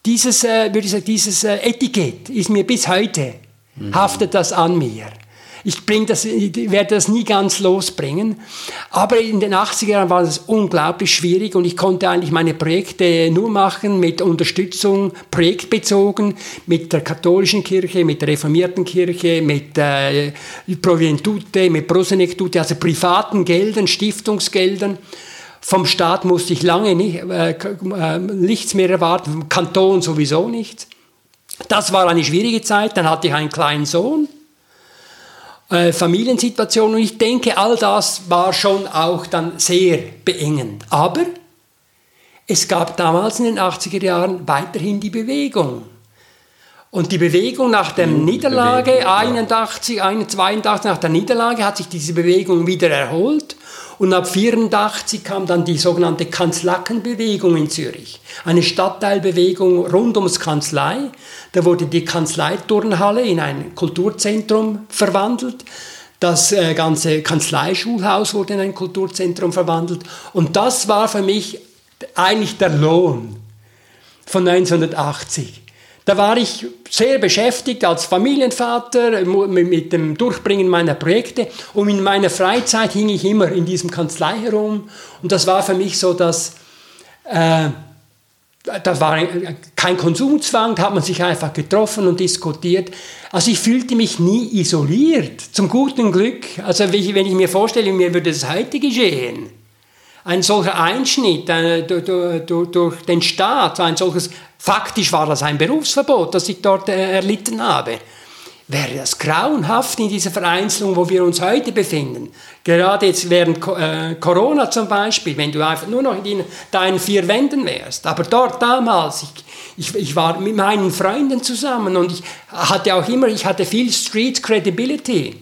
dieses, äh, würde ich sagen, dieses äh, Etikett ist mir bis heute, haftet das an mir. Ich das, ich werde das nie ganz losbringen. Aber in den 80er Jahren war das unglaublich schwierig und ich konnte eigentlich meine Projekte nur machen mit Unterstützung, projektbezogen, mit der katholischen Kirche, mit der reformierten Kirche, mit äh, Provientute, mit Prosenektute, also privaten Geldern, Stiftungsgeldern. Vom Staat musste ich lange nicht, äh, äh, nichts mehr erwarten, vom Kanton sowieso nicht. Das war eine schwierige Zeit. Dann hatte ich einen kleinen Sohn äh, Familiensituation und ich denke, all das war schon auch dann sehr beengend. Aber es gab damals in den 80er Jahren weiterhin die Bewegung. Und die Bewegung nach der Niederlage, Bewegung, ja. 81, 82, nach der Niederlage, hat sich diese Bewegung wieder erholt. Und ab 84 kam dann die sogenannte Kanzlackenbewegung in Zürich. Eine Stadtteilbewegung rund ums Kanzlei. Da wurde die Kanzleiturnhalle in ein Kulturzentrum verwandelt. Das äh, ganze Kanzleischulhaus wurde in ein Kulturzentrum verwandelt. Und das war für mich eigentlich der Lohn von 1980. Da war ich sehr beschäftigt als Familienvater mit dem Durchbringen meiner Projekte und in meiner Freizeit hing ich immer in diesem Kanzlei herum und das war für mich so, dass äh, das war kein Konsumzwang, da hat man sich einfach getroffen und diskutiert. Also ich fühlte mich nie isoliert, zum guten Glück. Also wenn ich mir vorstelle, mir würde das heute geschehen, ein solcher Einschnitt äh, durch, den Staat, ein solches, faktisch war das ein Berufsverbot, das ich dort äh, erlitten habe. Wäre das grauenhaft in dieser Vereinzelung, wo wir uns heute befinden. Gerade jetzt während äh, Corona zum Beispiel, wenn du einfach nur noch in deinen vier Wänden wärst. Aber dort damals, ich, ich, ich war mit meinen Freunden zusammen und ich hatte auch immer, ich hatte viel Street Credibility.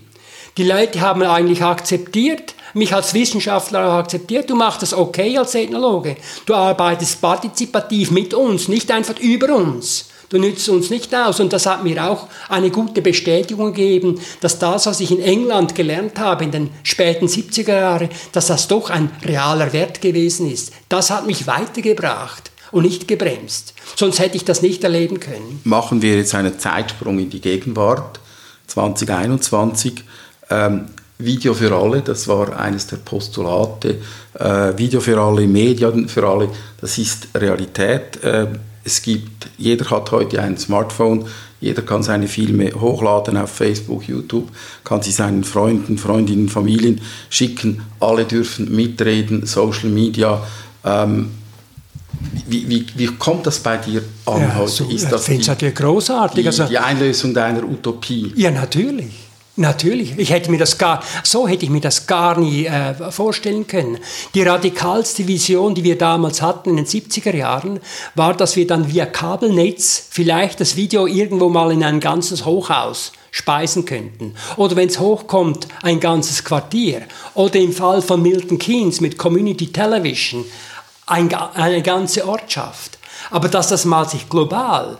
Die Leute haben eigentlich akzeptiert, mich als Wissenschaftler auch akzeptiert, du machst das okay als Ethnologe. Du arbeitest partizipativ mit uns, nicht einfach über uns. Du nützt uns nicht aus. Und das hat mir auch eine gute Bestätigung gegeben, dass das, was ich in England gelernt habe in den späten 70er Jahren, dass das doch ein realer Wert gewesen ist. Das hat mich weitergebracht und nicht gebremst. Sonst hätte ich das nicht erleben können. machen wir jetzt einen Zeitsprung in die Gegenwart 2021. Ähm, Video für alle, das war eines der Postulate. Äh, Video für alle, Medien für alle, das ist Realität. Äh, es gibt, jeder hat heute ein Smartphone, jeder kann seine Filme hochladen auf Facebook, YouTube, kann sie seinen Freunden, Freundinnen, Familien schicken. Alle dürfen mitreden, Social Media. Ähm, Wie, wie, wie kommt das bei dir an Ja, heute? so, Ist das die, natürlich großartig. die, also, die Einlösung deiner Utopie? ja, natürlich. Natürlich. Ich hätte mir das gar, so hätte ich mir das gar nie äh, vorstellen können. Die radikalste Vision, die wir damals hatten in den 70er Jahren, war, dass wir dann via Kabelnetz vielleicht das Video irgendwo mal in ein ganzes Hochhaus speisen könnten. Oder wenn es hochkommt, ein ganzes Quartier. Oder im Fall von Milton Keynes mit Community Television, ein, eine ganze Ortschaft. Aber dass das mal sich global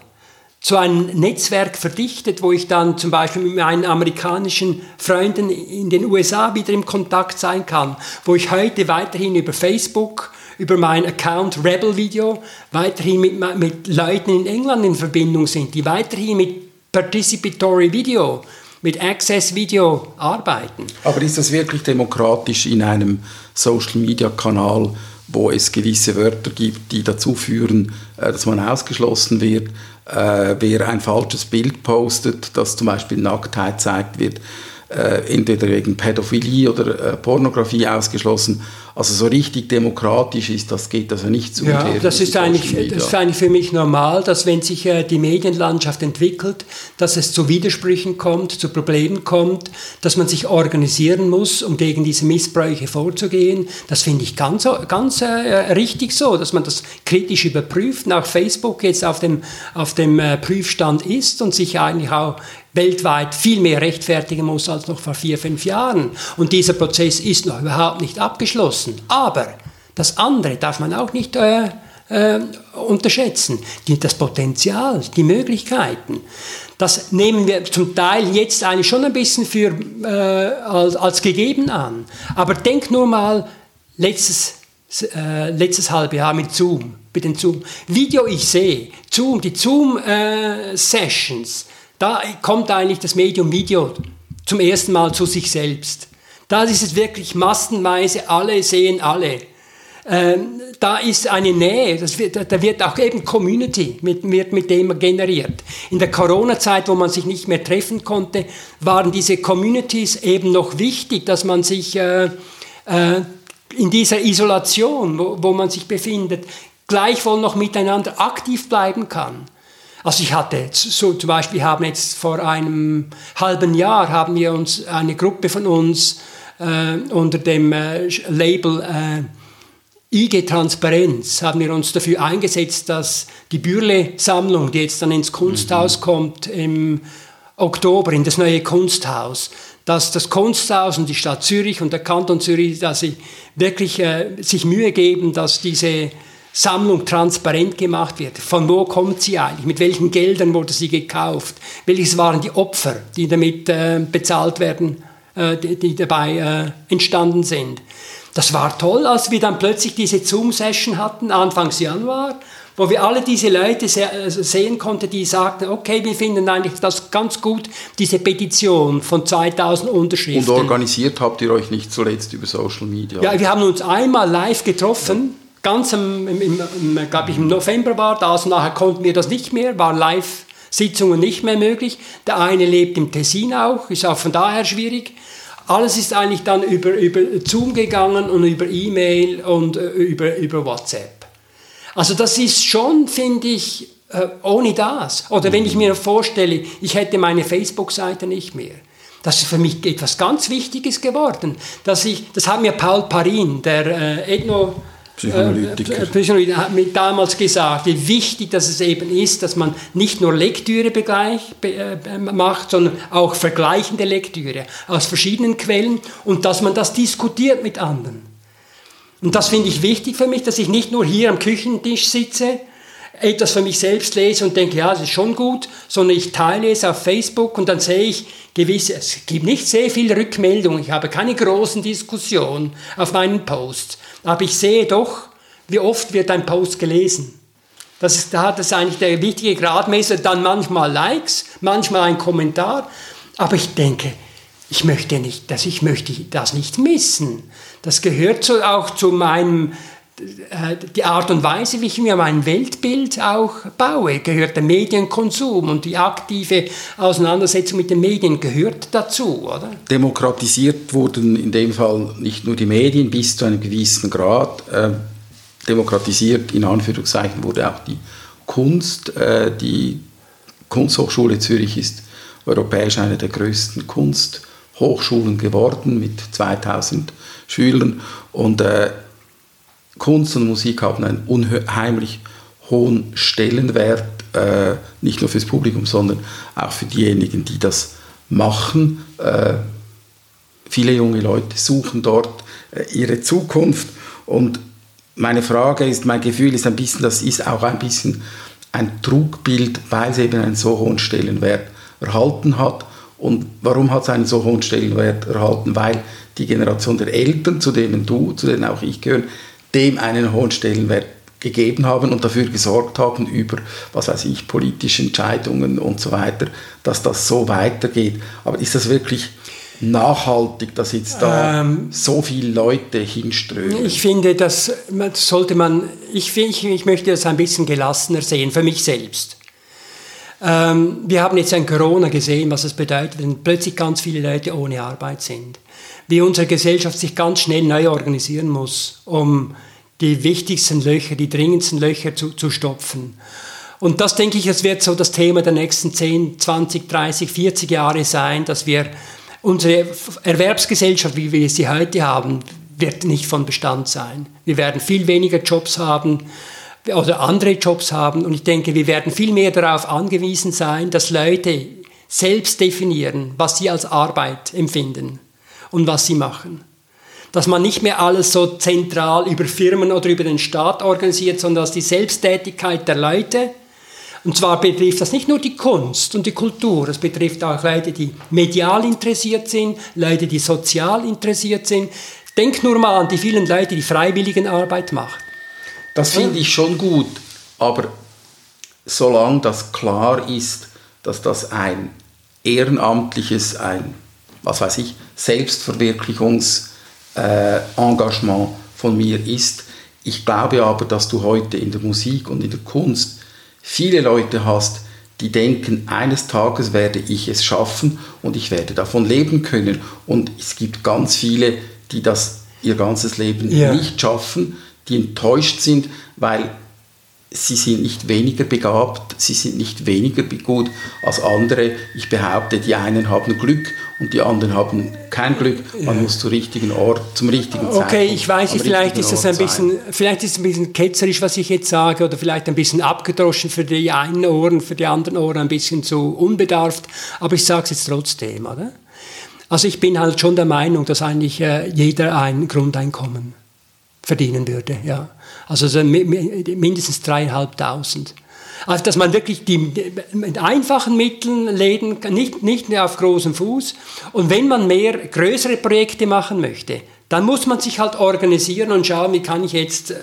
zu einem Netzwerk verdichtet, wo ich dann zum Beispiel mit meinen amerikanischen Freunden in den USA wieder im Kontakt sein kann, wo ich heute weiterhin über Facebook, über meinen Account Rebel Video, weiterhin mit, mit Leuten in England in Verbindung sind, die weiterhin mit Participatory Video, mit Access Video arbeiten. Aber ist das wirklich demokratisch in einem Social-Media-Kanal, wo es gewisse Wörter gibt, die dazu führen, äh, dass man ausgeschlossen wird? Äh, wer ein falsches Bild postet, das zum Beispiel Nacktheit zeigt, wird äh, entweder wegen Pädophilie oder Pornografie ausgeschlossen. Also so richtig demokratisch ist das, geht also nicht zu. Ja, das ist, eigentlich, das ist eigentlich für mich normal, dass wenn sich äh, die Medienlandschaft entwickelt, dass es zu Widersprüchen kommt, zu Problemen kommt, dass man sich organisieren muss, um gegen diese Missbräuche vorzugehen. Das finde ich ganz, ganz äh, richtig so, dass man das kritisch überprüft, nach Facebook jetzt auf dem, auf dem äh, Prüfstand ist und sich eigentlich auch weltweit viel mehr rechtfertigen muss als noch vor vier, fünf Jahren. Und dieser Prozess ist noch überhaupt nicht abgeschlossen. Aber das andere darf man auch nicht äh, äh, unterschätzen. Das Potenzial, die Möglichkeiten. Das nehmen wir zum Teil jetzt eigentlich schon ein bisschen für, äh, als, als gegeben an. Aber denk nur mal, letztes, äh, letztes halbe Jahr mit Zoom, mit den Zoom. Video ich sehe, Zoom, die Zoom-Sessions, da kommt eigentlich das Medium Video zum ersten Mal zu sich selbst. Da ist es wirklich massenweise, alle sehen alle. Ähm, da ist eine Nähe, wird, da wird auch eben Community mit, wird mit dem generiert. In der Corona-Zeit, wo man sich nicht mehr treffen konnte, waren diese Communities eben noch wichtig, dass man sich äh, äh, in dieser Isolation, wo, wo man sich befindet, gleichwohl noch miteinander aktiv bleiben kann. Also ich hatte so zum Beispiel, wir haben jetzt vor einem halben Jahr haben wir uns eine Gruppe von uns äh, unter dem äh, Label äh, IG Transparenz haben wir uns dafür eingesetzt, dass die Bürle-Sammlung, die jetzt dann ins Kunsthaus mhm. kommt im Oktober, in das neue Kunsthaus, dass das Kunsthaus und die Stadt Zürich und der Kanton Zürich, dass sie wirklich äh, sich Mühe geben, dass diese Sammlung transparent gemacht wird. Von wo kommt sie eigentlich? Mit welchen Geldern wurde sie gekauft? Welches waren die Opfer, die damit äh, bezahlt werden, äh, die, die, dabei äh, entstanden sind? Das war toll, als wir dann plötzlich diese Zoom-Session hatten, Anfangs Januar, wo wir alle diese Leute sehen konnten, die sagten, okay, wir finden eigentlich das ganz gut, diese Petition von 2000 Unterschriften. Und organisiert habt ihr euch nicht zuletzt über Social Media? Ja, wir haben uns einmal live getroffen. Ja ganz im, im, im, glaube ich, im November war das, nachher konnten wir das nicht mehr, waren Live-Sitzungen nicht mehr möglich. Der eine lebt im Tessin auch, ist auch von daher schwierig. Alles ist eigentlich dann über, über Zoom gegangen und über E-Mail und äh, über, über WhatsApp. Also das ist schon, finde ich, äh, ohne das. Oder wenn ich mir vorstelle, ich hätte meine Facebook-Seite nicht mehr. Das ist für mich etwas ganz Wichtiges geworden. Dass ich, das hat mir Paul Parin, der äh, Ethno... Psychoanalytiker. Äh, hat mir damals gesagt, wie wichtig dass es eben ist, dass man nicht nur Lektüre äh, macht, sondern auch vergleichende Lektüre aus verschiedenen Quellen und dass man das diskutiert mit anderen. Und das finde ich wichtig für mich, dass ich nicht nur hier am Küchentisch sitze, etwas für mich selbst lese und denke, ja, das ist schon gut, sondern ich teile es auf Facebook und dann sehe ich gewisse, es gibt nicht sehr viel Rückmeldung, ich habe keine großen Diskussionen auf meinen Posts, aber ich sehe doch, wie oft wird ein Post gelesen. Das ist, da hat es eigentlich der wichtige Gradmesser, dann manchmal Likes, manchmal ein Kommentar, aber ich denke, ich möchte nicht, dass ich möchte das nicht missen. Das gehört so auch zu meinem die Art und Weise, wie ich mir mein Weltbild auch baue, gehört der Medienkonsum und die aktive Auseinandersetzung mit den Medien gehört dazu, oder? Demokratisiert wurden in dem Fall nicht nur die Medien bis zu einem gewissen Grad. demokratisiert, in Anführungszeichen, wurde auch die Kunst. Äh, die Kunsthochschule Zürich ist europäisch eine der größten Kunsthochschulen geworden mit 2000 Schülern. Und äh, Kunst und Musik haben einen unheimlich hohen Stellenwert, äh, nicht nur fürs Publikum, sondern auch für diejenigen, die das machen. Äh, viele junge Leute suchen dort äh, ihre Zukunft und meine Frage ist, mein Gefühl ist ein bisschen, das ist auch ein bisschen ein Trugbild, weil es eben einen so hohen Stellenwert erhalten hat. Und warum hat es einen so hohen Stellenwert erhalten? Weil die Generation der Eltern, zu denen du, zu denen auch ich gehöre, dem einen hohen Stellenwert gegeben haben und dafür gesorgt haben über, was weiß ich, politische Entscheidungen und so weiter, dass das so weitergeht. Aber ist das wirklich nachhaltig, dass jetzt da ähm, so viele Leute hinströmen? Ich finde, das sollte man, ich, ich, ich möchte das ein bisschen gelassener sehen, für mich selbst. Ähm, wir haben jetzt ein Corona gesehen, was es bedeutet, wenn plötzlich ganz viele Leute ohne Arbeit sind. Wie unsere Gesellschaft sich ganz schnell neu organisieren muss, um die wichtigsten Löcher, die dringendsten Löcher zu, zu stopfen. Und das denke ich, es wird so das Thema der nächsten 10, 20, 30, 40 Jahre sein, dass wir unsere Erwerbsgesellschaft, wie wir sie heute haben, wird nicht von Bestand sein. Wir werden viel weniger Jobs haben oder andere Jobs haben und ich denke, wir werden viel mehr darauf angewiesen sein, dass Leute selbst definieren, was sie als Arbeit empfinden und was sie machen dass man nicht mehr alles so zentral über Firmen oder über den Staat organisiert, sondern dass die Selbsttätigkeit der Leute, und zwar betrifft das nicht nur die Kunst und die Kultur, es betrifft auch Leute, die medial interessiert sind, Leute, die sozial interessiert sind. Denk nur mal an die vielen Leute, die freiwilligen Arbeit machen. Das finde ich schon gut, aber solange das klar ist, dass das ein ehrenamtliches, ein, was weiß ich, Selbstverwirklichungs- äh, von mir ist. Ich glaube aber, dass du heute in der Musik und in der Kunst viele Leute hast, die denken, eines Tages werde ich es schaffen und ich werde davon leben können. Und es gibt ganz viele, die das ihr ganzes Leben ja. nicht schaffen, die enttäuscht sind, weil sie sind nicht weniger begabt, sie sind nicht weniger gut als andere. Ich behaupte, die einen haben Glück und die anderen haben kein Glück. Man ja. muss zum richtigen Ort, zum richtigen Zeitpunkt. Okay, ich weiß nicht, vielleicht ist das ein bisschen, vielleicht ist es ein bisschen ketzerisch, was ich jetzt sage, oder vielleicht ein bisschen abgedroschen für die einen Ohren, für die anderen Ohren ein bisschen zu unbedarft, aber ich sage es jetzt trotzdem, oder? Also ich bin halt schon der Meinung, dass eigentlich äh, jeder ein Grundeinkommen verdienen würde, ja. Also so mindestens dreieinhalbtausend. Also dass man wirklich die, mit einfachen Mitteln leben kann, nicht, nicht mehr auf großem Fuß. Und wenn man mehr größere Projekte machen möchte, dann muss man sich halt organisieren und schauen, wie kann ich jetzt äh,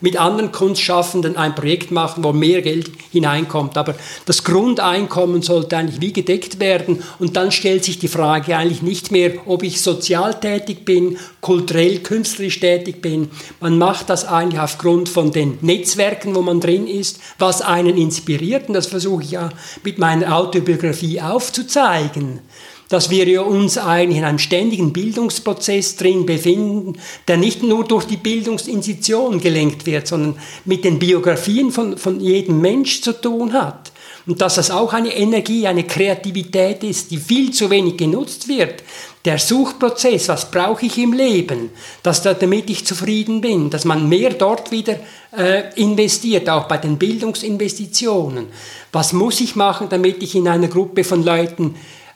mit anderen Kunstschaffenden ein Projekt machen, wo mehr Geld hineinkommt. Aber das Grundeinkommen sollte eigentlich wie gedeckt werden. Und dann stellt sich die Frage eigentlich nicht mehr, ob ich sozial tätig bin, kulturell, künstlerisch tätig bin. Man macht das eigentlich aufgrund von den Netzwerken, wo man drin ist, was einen inspiriert. Und das versuche ich ja mit meiner Autobiografie aufzuzeigen dass wir uns eigentlich in einem ständigen Bildungsprozess drin befinden, der nicht nur durch die Bildungsinstitution gelenkt wird, sondern mit den Biografien von, von jedem Mensch zu tun hat. Und dass das auch eine Energie, eine Kreativität ist, die viel zu wenig genutzt wird. Der Suchprozess, was brauche ich im Leben, dass da, damit ich zufrieden bin, dass man mehr dort wieder äh, investiert, auch bei den Bildungsinvestitionen. Was muss ich machen, damit ich in einer Gruppe von Leuten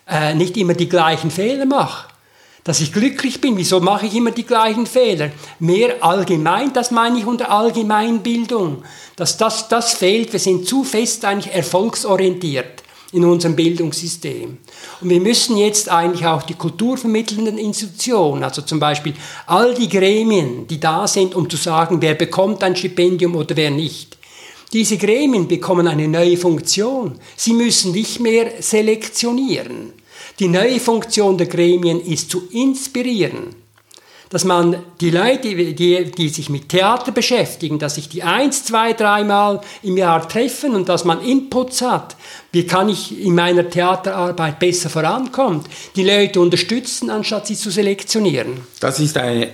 äh, nicht immer die gleichen Fehler mache. Dass ich glücklich bin, wieso mache ich immer die gleichen Fehler? Mehr allgemein, das meine ich unter Allgemeinbildung. Dass das, das fehlt, wir sind zu fest eigentlich erfolgsorientiert in unserem Bildungssystem. Und wir müssen jetzt eigentlich auch die kulturvermittelnden Institutionen, also zum Beispiel all die Gremien, die da sind, um zu sagen, wer bekommt ein Stipendium oder wer nicht, diese Gremien bekommen eine neue Funktion. Sie müssen nicht mehr selektionieren. Die neue Funktion der Gremien ist zu inspirieren. Dass man die Leute, die, die sich mit Theater beschäftigen, dass sich die eins, zwei, dreimal im Jahr treffen und dass man Inputs hat. Wie kann ich in meiner Theaterarbeit besser vorankommen? Die Leute unterstützen, anstatt sie zu selektionieren. Das ist eine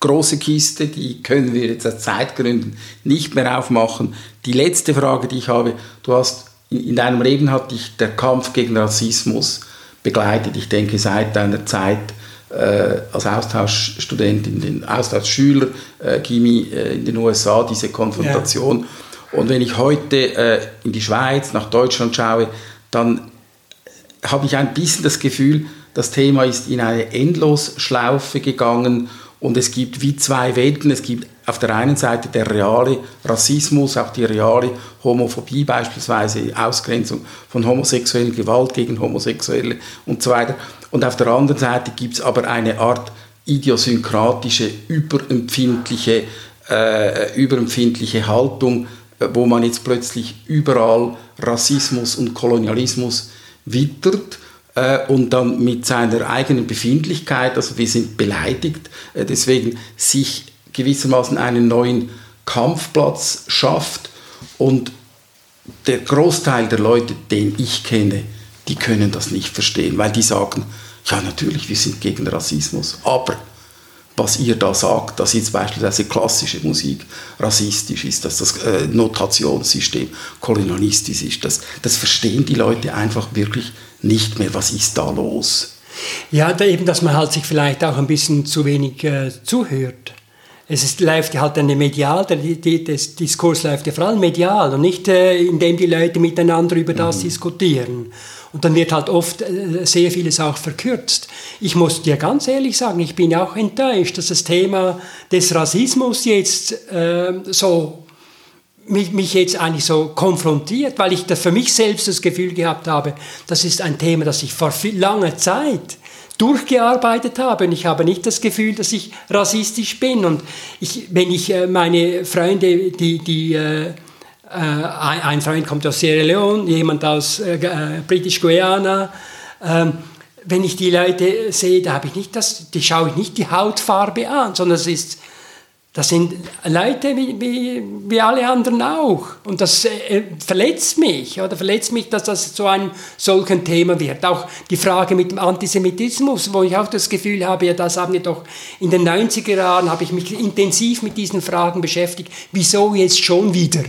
große Kiste, die können wir jetzt aus Zeitgründen nicht mehr aufmachen. Die letzte Frage, die ich habe, du hast in deinem Leben hat dich der Kampf gegen Rassismus begleitet. Ich denke, seit deiner Zeit äh, als Austauschstudent, in den Austauschschüler, äh, Gimi äh, in den USA, diese Konfrontation. Ja. Und wenn ich heute äh, in die Schweiz, nach Deutschland schaue, dann habe ich ein bisschen das Gefühl, das Thema ist in eine Endlosschlaufe gegangen und es gibt wie zwei Welten. Es gibt auf der einen Seite der reale Rassismus, auch die reale Homophobie beispielsweise, Ausgrenzung von homosexuellen, Gewalt gegen Homosexuelle und so weiter. Und auf der anderen Seite gibt es aber eine Art idiosynkratische, überempfindliche, äh, überempfindliche Haltung, äh, wo man jetzt plötzlich überall Rassismus und Kolonialismus wittert und dann mit seiner eigenen Befindlichkeit, also wir sind beleidigt, äh, deswegen sich gewissermaßen einen neuen Kampfplatz schafft. Und der Großteil der Leute, den ich kenne, die können das nicht verstehen, weil die sagen, ja natürlich, wir sind gegen Rassismus, aber was ihr da sagt, dass jetzt beispielsweise klassische Musik rassistisch ist, dass das äh, Notationssystem kolonialistisch ist, das, das verstehen die Leute einfach wirklich nicht mehr. Was ist da los? Ja, da eben, dass man halt sich vielleicht auch ein bisschen zu wenig äh, zuhört. Es ist, läuft halt eine medial, der, die, das Diskurs läuft ja vor allem medial und nicht, äh, indem die Leute miteinander über das mhm. diskutieren. Und dann wird halt oft äh, sehr vieles auch verkürzt. Ich muss dir ganz ehrlich sagen, ich bin auch enttäuscht, dass das Thema des Rassismus jetzt äh, so mich, mich jetzt eigentlich so konfrontiert, weil ich das für mich selbst das Gefühl gehabt habe, das ist ein Thema, das ich vor viel, langer Zeit durchgearbeitet habe und ich habe nicht das Gefühl, dass ich rassistisch bin und ich, wenn ich äh, meine Freunde, die, die äh, äh, ein Freund kommt aus Sierra Leone, jemand aus äh, äh, British Guiana. Ähm, wenn ich die Leute sehe, da habe ich nicht das, die schaue ich nicht die Hautfarbe an, sondern es ist, das sind Leute wie, wie, wie alle anderen auch. Und das äh, verletzt mich, oder verletzt mich, dass das so ein solchen Thema wird. Auch die Frage mit dem Antisemitismus, wo ich auch das Gefühl habe, ja, das haben wir doch in den 90er Jahren, habe ich mich intensiv mit diesen Fragen beschäftigt. Wieso jetzt schon wieder?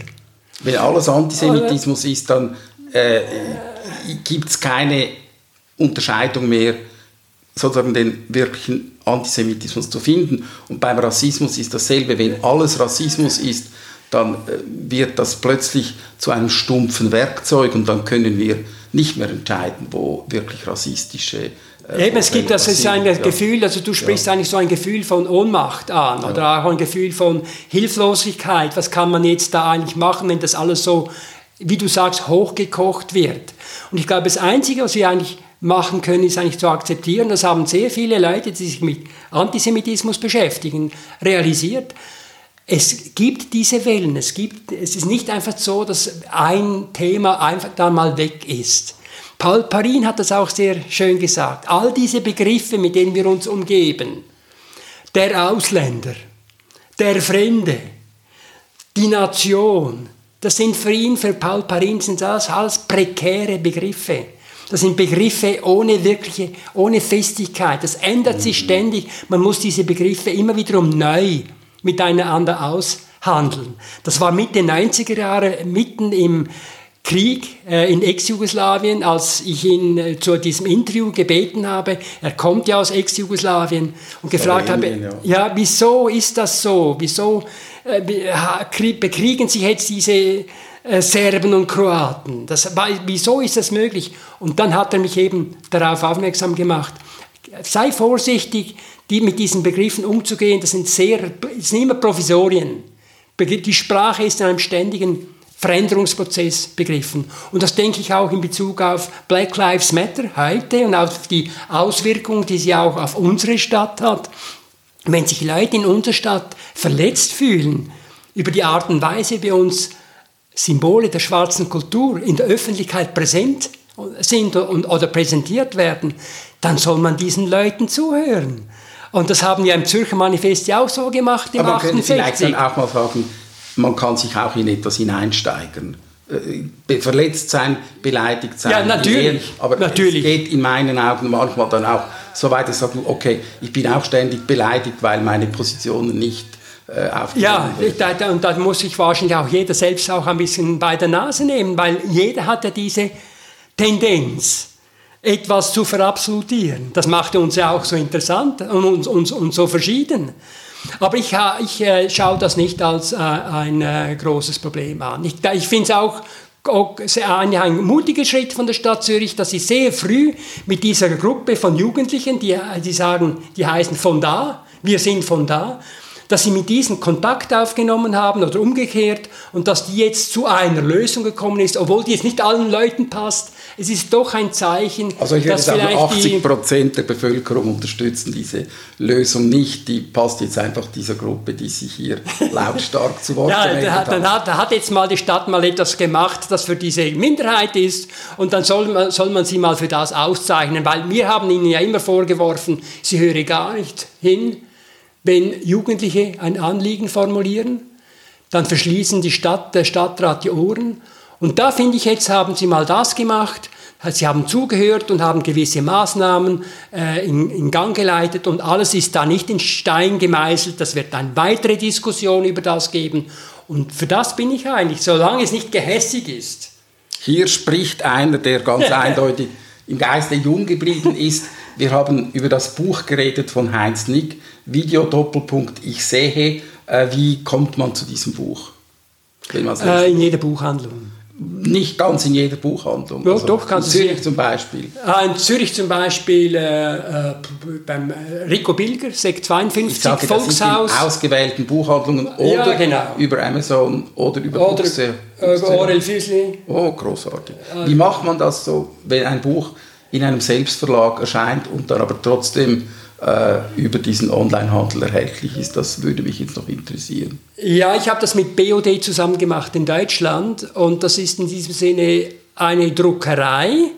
Wenn alles Antisemitismus ist, dann äh, gibt es keine Unterscheidung mehr, sozusagen den wirklichen Antisemitismus zu finden. Und beim Rassismus ist dasselbe. Wenn alles Rassismus ist, dann äh, wird das plötzlich zu einem stumpfen Werkzeug und dann können wir nicht mehr entscheiden, wo wirklich rassistische äh, Eben, es gibt das ist ein ja. Gefühl, also du sprichst ja. eigentlich so ein Gefühl von Ohnmacht an ja. oder auch ein Gefühl von Hilflosigkeit. Was kann man jetzt da eigentlich machen, wenn das alles so, wie du sagst, hochgekocht wird? Und ich glaube, das Einzige, was wir eigentlich machen können, ist eigentlich zu akzeptieren, das haben sehr viele Leute, die sich mit Antisemitismus beschäftigen, realisiert. Es gibt diese Wellen, es, gibt, es ist nicht einfach so, dass ein Thema einfach dann mal weg ist. Paul Parin hat das auch sehr schön gesagt. All diese Begriffe, mit denen wir uns umgeben, der Ausländer, der Fremde, die Nation, das sind für ihn, für Paul Parin, sind das alles prekäre Begriffe. Das sind Begriffe ohne wirkliche, ohne Festigkeit. Das ändert sich ständig. Man muss diese Begriffe immer wiederum neu miteinander aushandeln. Das war Mitte 90er Jahre, mitten im Krieg äh, in Ex-Jugoslawien, als ich ihn äh, zu diesem Interview gebeten habe, er kommt ja aus Ex-Jugoslawien, und gefragt habe, ja. ja. wieso ist das so? Wieso äh, bekriegen sich jetzt diese Serben und Kroaten? Das, wieso ist das möglich? Und dann hat er mich eben darauf aufmerksam gemacht, sei vorsichtig, die mit diesen Begriffen umzugehen, das sind sehr, das sind immer Provisorien. Die Sprache ist in einem ständigen Veränderungsprozess begriffen. Und das denke ich auch in Bezug auf Black Lives Matter heute und auf die Auswirkungen, die sie auch auf unsere Stadt hat. Wenn sich Leute in unserer Stadt verletzt fühlen über die Art und Weise, wie uns Symbole der schwarzen Kultur in der Öffentlichkeit präsent sind und, oder präsentiert werden, dann soll man diesen Leuten zuhören. Und das haben wir im Zürcher Manifest ja auch so gemacht im Aber 68. können Sie vielleicht dann auch mal fragen, man kann sich auch in etwas hineinsteigern. äh, verletzt sein, beleidigt sein. Ja, natürlich. Aber natürlich. es geht in meinen Augen manchmal dann auch so weit, dass ich sage, okay, ich bin auch ständig beleidigt, weil meine Positionen nicht äh, ja, da, und da muss sich wahrscheinlich auch jeder selbst auch ein bisschen bei der Nase nehmen, weil jeder hat ja diese Tendenz, etwas zu verabsolutieren. Das macht uns ja auch so interessant und, und, und, und so verschieden. Aber ich, ich äh, schaue das nicht als äh, ein äh, großes Problem an. Ich, ich finde es auch ein, ein mutiger Schritt von der Stadt Zürich, dass sie sehr früh mit dieser Gruppe von Jugendlichen, die, die sagen, die heißen von da, wir sind von da, dass sie mit diesen Kontakt aufgenommen haben oder umgekehrt und dass die jetzt zu einer Lösung gekommen ist, obwohl die jetzt nicht allen Leuten passt. Es ist doch ein Zeichen, also ich dass sagen, 80 Prozent der Bevölkerung unterstützen diese Lösung nicht. Die passt jetzt einfach dieser Gruppe, die sich hier lautstark zu Wort ja, hat. Dann hat, hat jetzt mal die Stadt mal etwas gemacht, das für diese Minderheit ist und dann soll man, soll man sie mal für das auszeichnen, weil wir haben ihnen ja immer vorgeworfen, sie höre gar nicht hin wenn Jugendliche ein Anliegen formulieren, dann verschließen die Stadt, der Stadtrat die Ohren. Und da finde ich, jetzt haben sie mal das gemacht. Sie haben zugehört und haben gewisse Maßnahmen äh, in, in, Gang geleitet und alles ist da nicht in Stein gemeißelt. Das wird eine weitere Diskussion über das geben. Und für das bin ich eigentlich, solange es nicht gehässig ist. Hier spricht einer, der ganz eindeutig im Geiste jung geblieben ist. Wir haben über das Buch geredet von Heinz Nick, Video Doppelpunkt Ich sehe. Äh, wie kommt man zu diesem Buch? Äh, in jeder Buchhandlung. Nicht ganz in jeder Buchhandlung. Ja, also doch, kannst in Zürich zum Beispiel. Ah, in Zürich zum Beispiel äh, äh beim Rico Bilger, Sekt 52, ich sage, Volkshaus. in ausgewählten Buchhandlungen oder ja, genau. über Amazon oder über oder, Buchse. Über Orel Füßli. Oh, großartig. Wie macht man das so, wenn ein Buch in einem Selbstverlag erscheint und dann aber trotzdem äh, über diesen Onlinehandel erhältlich ist. Das würde mich jetzt noch interessieren. Ja, ich habe das mit BOD zusammen gemacht in Deutschland und das ist in diesem Sinne eine Druckerei,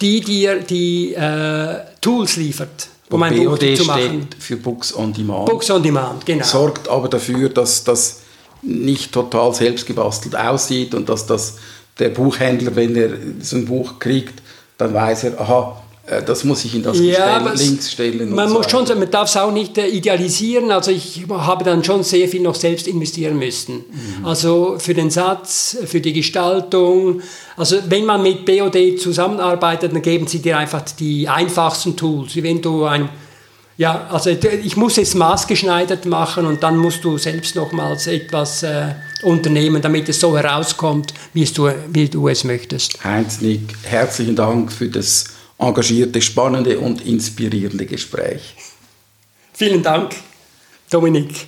die dir die äh, Tools liefert. Um ein BOD Buch zu machen. steht für Books on Demand. Books on Demand, genau. Sorgt aber dafür, dass das nicht total selbstgebastelt aussieht und dass das der Buchhändler, wenn er so ein Buch kriegt, dann weiß er, aha, äh, das muss ich in das ja, Gestell, links stellen. Man, muss schon, man darf es auch nicht äh, idealisieren. Also ich habe dann schon sehr viel noch selbst investieren müssen. Mhm. Also für den Satz, für die Gestaltung. Also wenn man mit BOD zusammenarbeitet, dann geben sie dir einfach die einfachsten Tools. Wie wenn du ein ja, also ich muss es maßgeschneidert machen und dann musst du selbst nochmals etwas äh, unternehmen, damit es so herauskommt, wie, du, wie du es möchtest. Heinz Nick, herzlichen Dank für das engagierte, spannende und inspirierende Gespräch. Vielen Dank, Dominik.